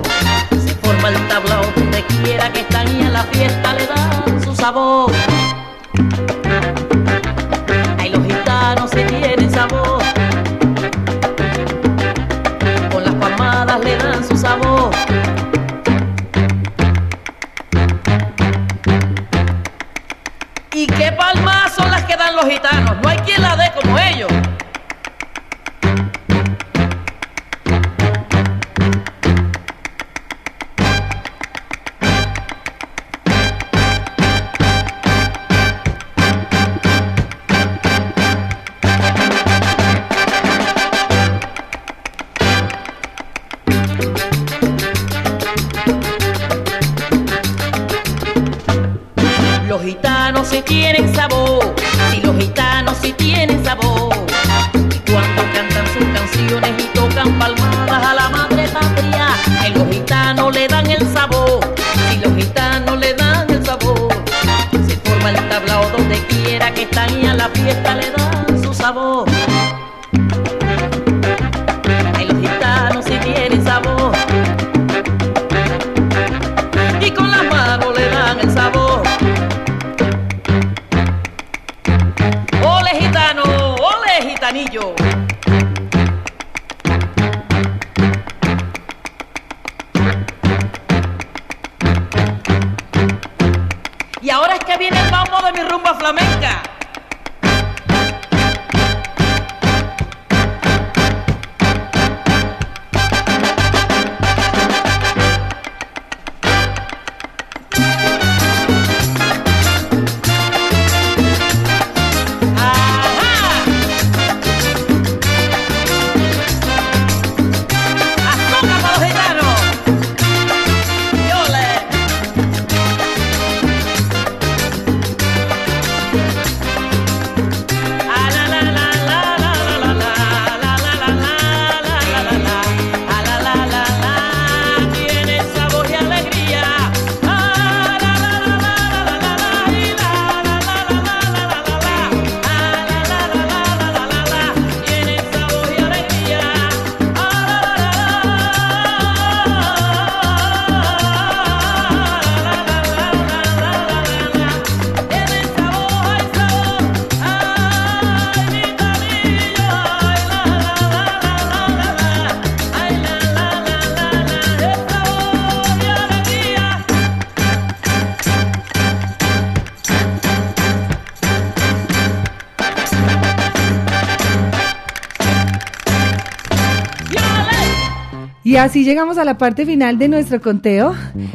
Se forma el tablao donde quiera que están y a la fiesta le dan su sabor. Los gitanos? No hay quien la dé como ellos. Y así llegamos a la parte final de nuestro conteo.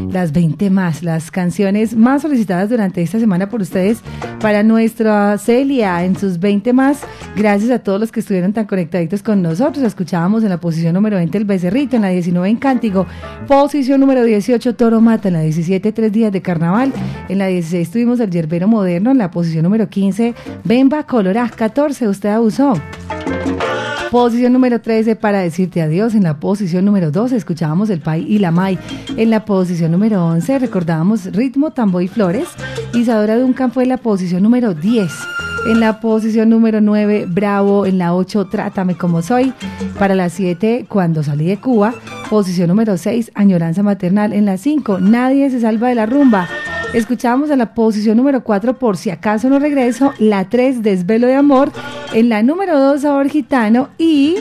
Las 20 más, las canciones más solicitadas durante esta semana por ustedes para nuestra Celia en sus 20 más. Gracias a todos los que estuvieron tan conectaditos con nosotros. Escuchábamos en la posición número 20 el Becerrito, en la 19 en Cántigo, posición número 18 Toro Mata, en la 17 Tres Días de Carnaval, en la 16 tuvimos el Yerbero Moderno, en la posición número 15 Bemba Colorá, 14 usted abusó. Posición número 13 para decirte adiós. En la posición número 12 escuchábamos el Pai y la Mai. En la posición número 11 recordábamos Ritmo, Tambo y Flores. Isadora Duncan fue en la posición número 10. En la posición número 9, Bravo. En la 8, Trátame como soy. Para la 7, Cuando salí de Cuba. Posición número 6, Añoranza maternal. En la 5, Nadie se salva de la rumba. Escuchábamos a la posición número 4, Por si acaso no regreso. La 3, Desvelo de amor. En la número 2, Sabor gitano. Y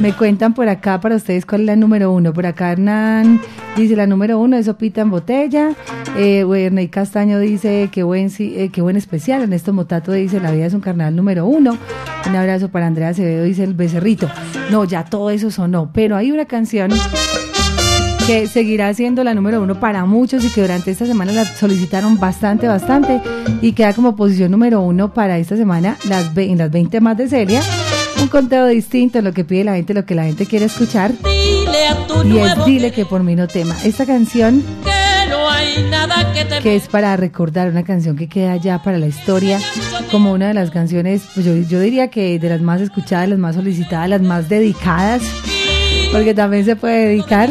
me cuentan por acá para ustedes cuál es la número 1. Por acá Hernán dice la número 1 es Sopita en botella. Eh, Castaño dice que buen, eh, qué buen especial. Ernesto Motato dice La vida es un carnaval número 1. Un abrazo para Andrea Acevedo, dice el becerrito. No, ya todo eso sonó. Pero hay una canción que seguirá siendo la número uno para muchos y que durante esta semana la solicitaron bastante, bastante y queda como posición número uno para esta semana las ve- en las 20 más de Celia. Un conteo distinto, lo que pide la gente, lo que la gente quiere escuchar. Dile a tu Y nuevo es Dile que por mí no tema. Esta canción que no hay nada que te que es para recordar una canción que queda ya para la historia como una de las canciones, pues yo, yo diría que de las más escuchadas, las más solicitadas, las más dedicadas, porque también se puede dedicar.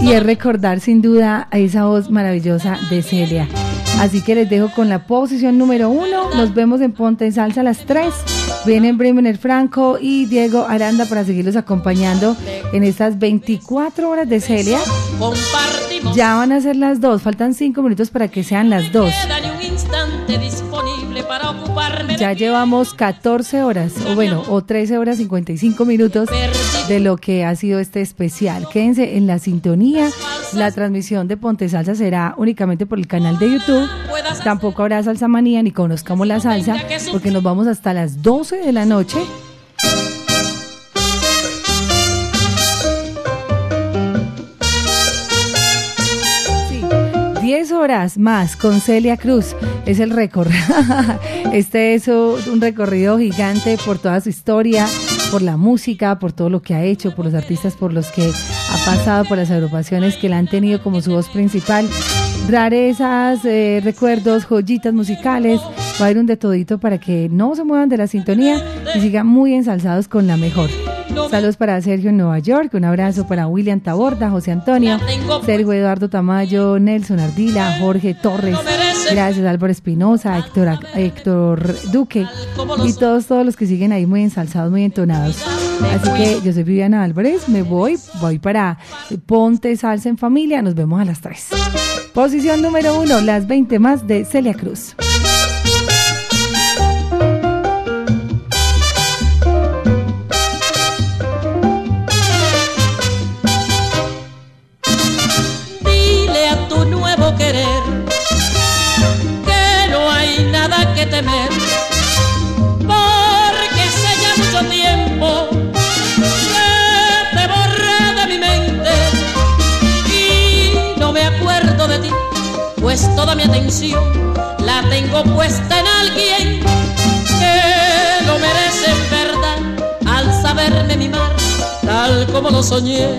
Y es recordar sin duda a esa voz maravillosa de Celia. Así que les dejo con la posición número uno. Nos vemos en Ponte en Salsa a las 3. Vienen Bremener Franco y Diego Aranda para seguirlos acompañando en estas 24 horas de Celia. Ya van a ser las dos Faltan cinco minutos para que sean las dos ya llevamos 14 horas, o bueno, o 13 horas 55 minutos de lo que ha sido este especial. Quédense en la sintonía. La transmisión de Ponte Salsa será únicamente por el canal de YouTube. Tampoco habrá salsa manía ni conozcamos la salsa, porque nos vamos hasta las 12 de la noche. 10 horas más con Celia Cruz. Es el récord. Este es un recorrido gigante por toda su historia, por la música, por todo lo que ha hecho, por los artistas por los que ha pasado, por las agrupaciones que la han tenido como su voz principal. Rarezas, eh, recuerdos, joyitas musicales. Va a haber un de todito para que no se muevan de la sintonía y sigan muy ensalzados con la mejor. Saludos para Sergio en Nueva York, un abrazo para William Taborda, José Antonio, Sergio Eduardo Tamayo, Nelson Ardila, Jorge Torres, gracias Álvaro Espinosa, Héctor, Héctor Duque y todos, todos los que siguen ahí muy ensalzados, muy entonados. Así que yo soy Viviana Álvarez, me voy, voy para Ponte Salsa en Familia, nos vemos a las 3. Posición número uno, las 20 más de Celia Cruz. Querer que no hay nada que temer, porque hace ya mucho tiempo que te borré de mi mente y no me acuerdo de ti, pues toda mi atención la tengo puesta en alguien que lo merece en verdad al saberme mimar tal como lo soñé.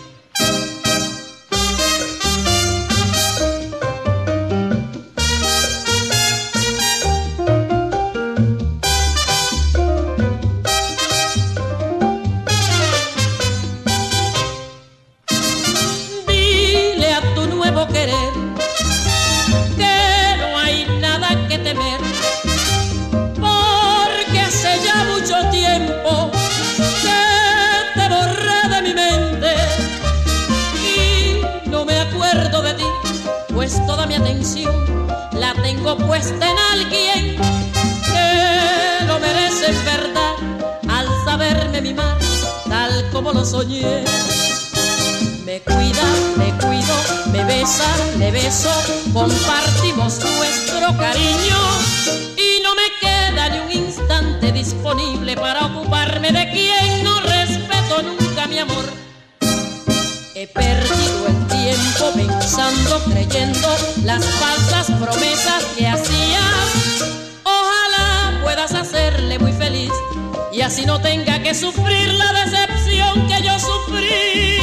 Puesta en alguien que lo merece en verdad al saberme mimar tal como lo soñé. Me cuida, me cuido, me besa, le beso, compartimos nuestro cariño y no me queda ni un instante disponible para ocuparme He perdido el tiempo pensando, creyendo las falsas promesas que hacías. Ojalá puedas hacerle muy feliz y así no tenga que sufrir la decepción que yo sufrí.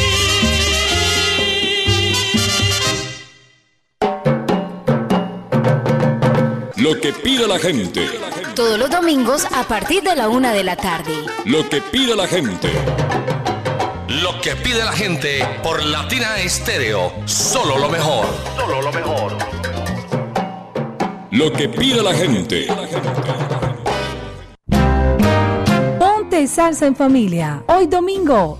Lo que pide la gente. Todos los domingos a partir de la una de la tarde. Lo que pide la gente. Lo que pide la gente por Latina Estéreo. Solo lo mejor. Solo lo mejor. Lo que pide la gente. Ponte salsa en familia. Hoy domingo,